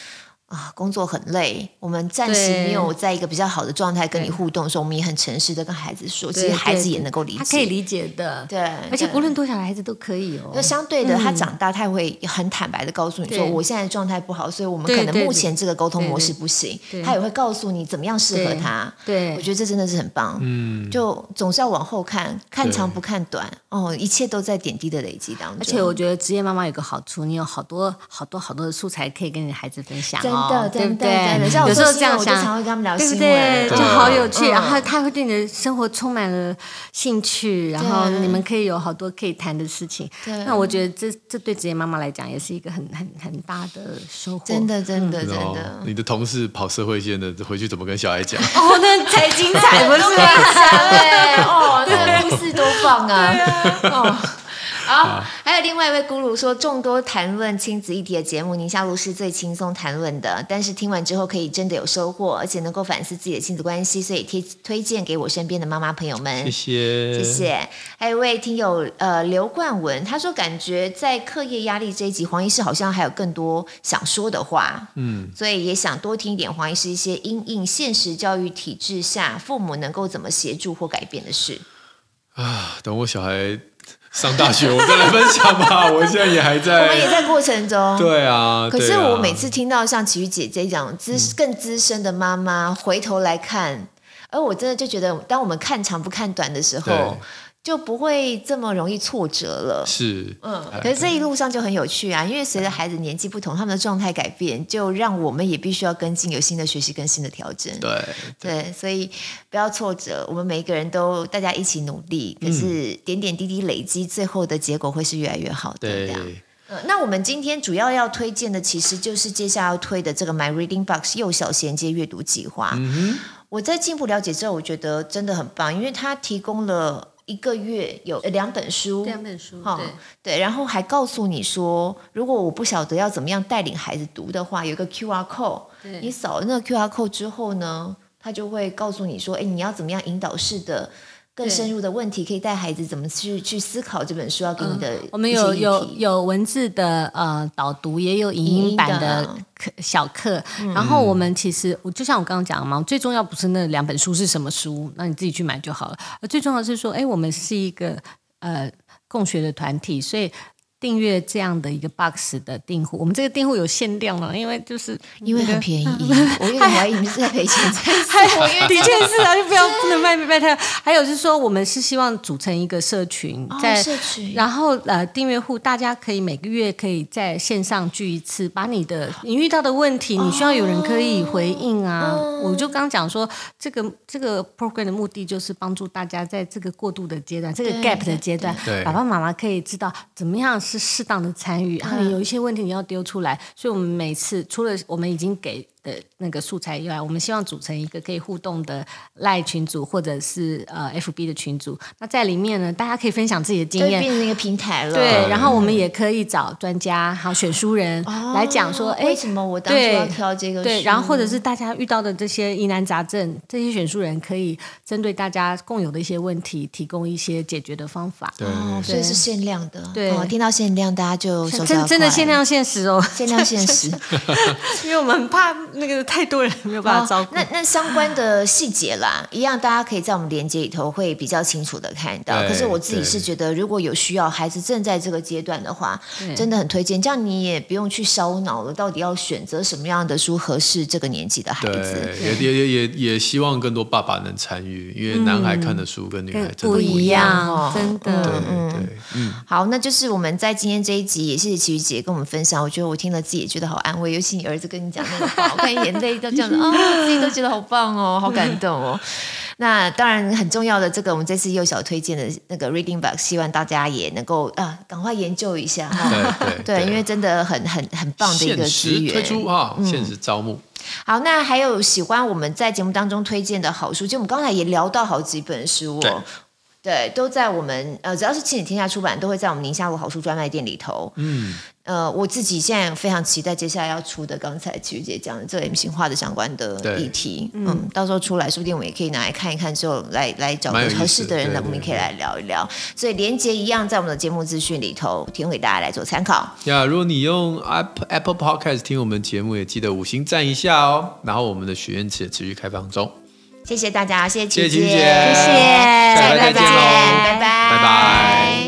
[SPEAKER 1] 啊，工作很累，我们暂时没有在一个比较好的状态跟你互动的时候，我们也很诚实的跟孩子说，其实孩子也能够理解，他
[SPEAKER 3] 可以理解的，
[SPEAKER 1] 对，
[SPEAKER 3] 而且不论多小的孩子都可以哦。
[SPEAKER 1] 那相对的，他长大他也会很坦白的告诉你说，我现在状态不好，所以我们可能目前这个沟通模式不行。他也会告诉你怎么样适合他。对，我觉得这真的是很棒。嗯，就总是要往后看，看长不看短哦，一切都在点滴的累积当中。
[SPEAKER 3] 而且我觉得职业妈妈有个好处，你有好多好多好多的素材可以跟你的孩子分享。
[SPEAKER 1] 真的，对不对？有时候这样想，对不对？就好有趣，然后他会对你的生活充满了兴趣，然后你们可以有好多可以谈的事情。那我觉得这这对职业妈妈来讲也是一个很很很大的收获。真的，真的，真的。
[SPEAKER 2] 你的同事跑社会线的，回去怎么跟小孩讲？
[SPEAKER 3] 哦，那才精彩，不是吗？
[SPEAKER 1] 哦，那个故事多棒啊！哦。好，好，还有另外一位咕噜说，众多谈论亲子议题的节目，宁夏路是最轻松谈论的。但是听完之后，可以真的有收获，而且能够反思自己的亲子关系，所以推推荐给我身边的妈妈朋友们。
[SPEAKER 2] 谢谢，谢
[SPEAKER 1] 谢。还有一位听友呃刘冠文，他说感觉在课业压力这一集，黄医师好像还有更多想说的话，嗯，所以也想多听一点黄医师一些因应现实教育体制下父母能够怎么协助或改变的事。
[SPEAKER 2] 啊，等我小孩。上大学，我再来分享吧。我现在也还在，
[SPEAKER 1] 我们也在过程中。
[SPEAKER 2] 对啊，
[SPEAKER 1] 可是我每次听到像琦瑜姐姐这样资更资深的妈妈回头来看，而我真的就觉得，当我们看长不看短的时候，就不会这么容易挫折了。
[SPEAKER 2] 是，
[SPEAKER 1] 嗯，可是这一路上就很有趣啊，因为随着孩子年纪不同，他们的状态改变，就让我们也必须要跟进，有新的学习跟新的调整。
[SPEAKER 2] 对
[SPEAKER 1] 对，对，所以不要挫折，我们每一个人都大家一起努力，可是点点滴滴累积，最后的结果会是越来越好的。
[SPEAKER 2] 对。
[SPEAKER 1] 呃，那我们今天主要要推荐的，其实就是接下来要推的这个 My Reading Box 幼小衔接阅读计划。嗯哼，我在进一步了解之后，我觉得真的很棒，因为它提供了一个月有两本书，
[SPEAKER 3] 两本书，
[SPEAKER 1] 哦、对。对，然后还告诉你说，如果我不晓得要怎么样带领孩子读的话，有一个 QR code，你扫了那个 QR code 之后呢，他就会告诉你说，哎，你要怎么样引导式的。更深入的问题，可以带孩子怎么去去思考这本书要给你的、嗯。
[SPEAKER 3] 我们有有有文字的呃导读，也有影音版的课小课。嗯、然后我们其实，我就像我刚刚讲的嘛，最重要不是那两本书是什么书，那你自己去买就好了。而最重要的是说，哎，我们是一个呃共学的团体，所以。订阅这样的一个 box 的订户，我们这个订户有限量了，因为就是
[SPEAKER 1] 因为很便宜，我有点怀疑你们是在赔钱在
[SPEAKER 3] 还因为的确是啊，就不要不能卖卖太。还有就是说，我们是希望组成一个社群，在、哦、社群，然后呃订阅户大家可以每个月可以在线上聚一次，把你的你遇到的问题，你需要有人可以回应啊。哦、我就刚讲说，这个这个 program 的目的就是帮助大家在这个过渡的阶段，这个 gap 的阶段，爸爸妈妈可以知道怎么样。是适当的参与，然后有一些问题你要丢出来，所以我们每次除了我们已经给。的那个素材以外，我们希望组成一个可以互动的赖群组，或者是呃 FB 的群组。那在里面呢，大家可以分享自己的经验，
[SPEAKER 1] 变成一个平台了。
[SPEAKER 3] 对，然后我们也可以找专家，还有选书人来讲说，哎、
[SPEAKER 1] 什么我当初要挑这个书？
[SPEAKER 3] 对，然后或者是大家遇到的这些疑难杂症，这些选书人可以针对大家共有的一些问题，提供一些解决的方法。
[SPEAKER 2] 对，
[SPEAKER 1] 哦、所以是限量的。
[SPEAKER 3] 对，
[SPEAKER 1] 哦、听到限量，大家就
[SPEAKER 3] 真真的限量限时哦，
[SPEAKER 1] 限量限时，
[SPEAKER 3] 因为我们很怕那个太多人。没有办法照顾。
[SPEAKER 1] 那那相关的细节啦，一样大家可以在我们连接里头会比较清楚的看到。可是我自己是觉得，如果有需要，孩子正在这个阶段的话，真的很推荐。这样你也不用去烧脑了，到底要选择什么样的书合适这个年纪的孩子。
[SPEAKER 2] 也也也也也希望更多爸爸能参与，因为男孩看的书跟女孩真的不
[SPEAKER 3] 一样，真的。
[SPEAKER 2] 对对嗯。
[SPEAKER 1] 好，那就是我们在今天这一集，也谢谢奇瑜姐跟我们分享。我觉得我听了自己也觉得好安慰，尤其你儿子跟你讲那个话，我看眼泪都这样子啊。哦自己都觉得好棒哦，好感动哦。那当然很重要的，这个我们这次幼小推荐的那个 Reading Book，希望大家也能够啊，赶快研究一下哈。
[SPEAKER 2] 对对，对，
[SPEAKER 1] 对，因为真的很很很棒的一个资源。
[SPEAKER 2] 推出哈，限时招募。
[SPEAKER 1] 好，那还有喜欢我们在节目当中推荐的好书，就我们刚才也聊到好几本书哦。对，对，都在我们呃，只要是亲子天下出版，都会在我们宁夏路好书专卖店里头。嗯。呃，我自己现在非常期待接下来要出的，刚才琦瑜姐讲的这个 M 型化的相关的议题，嗯，嗯，到时候出来，说不定我们也可以拿来看一看，之后来来找个合适的人，我们可以来聊一聊。所以连接一样在我们的节目资讯里头提供给大家来做参考。
[SPEAKER 2] 呀，如果你用 Apple Apple Podcast 听我们节目，也记得五星赞一下哦。然后我们的许愿池也持续开放中。
[SPEAKER 1] 谢谢大家，谢谢琦
[SPEAKER 2] 姐，谢谢，
[SPEAKER 1] 谢谢。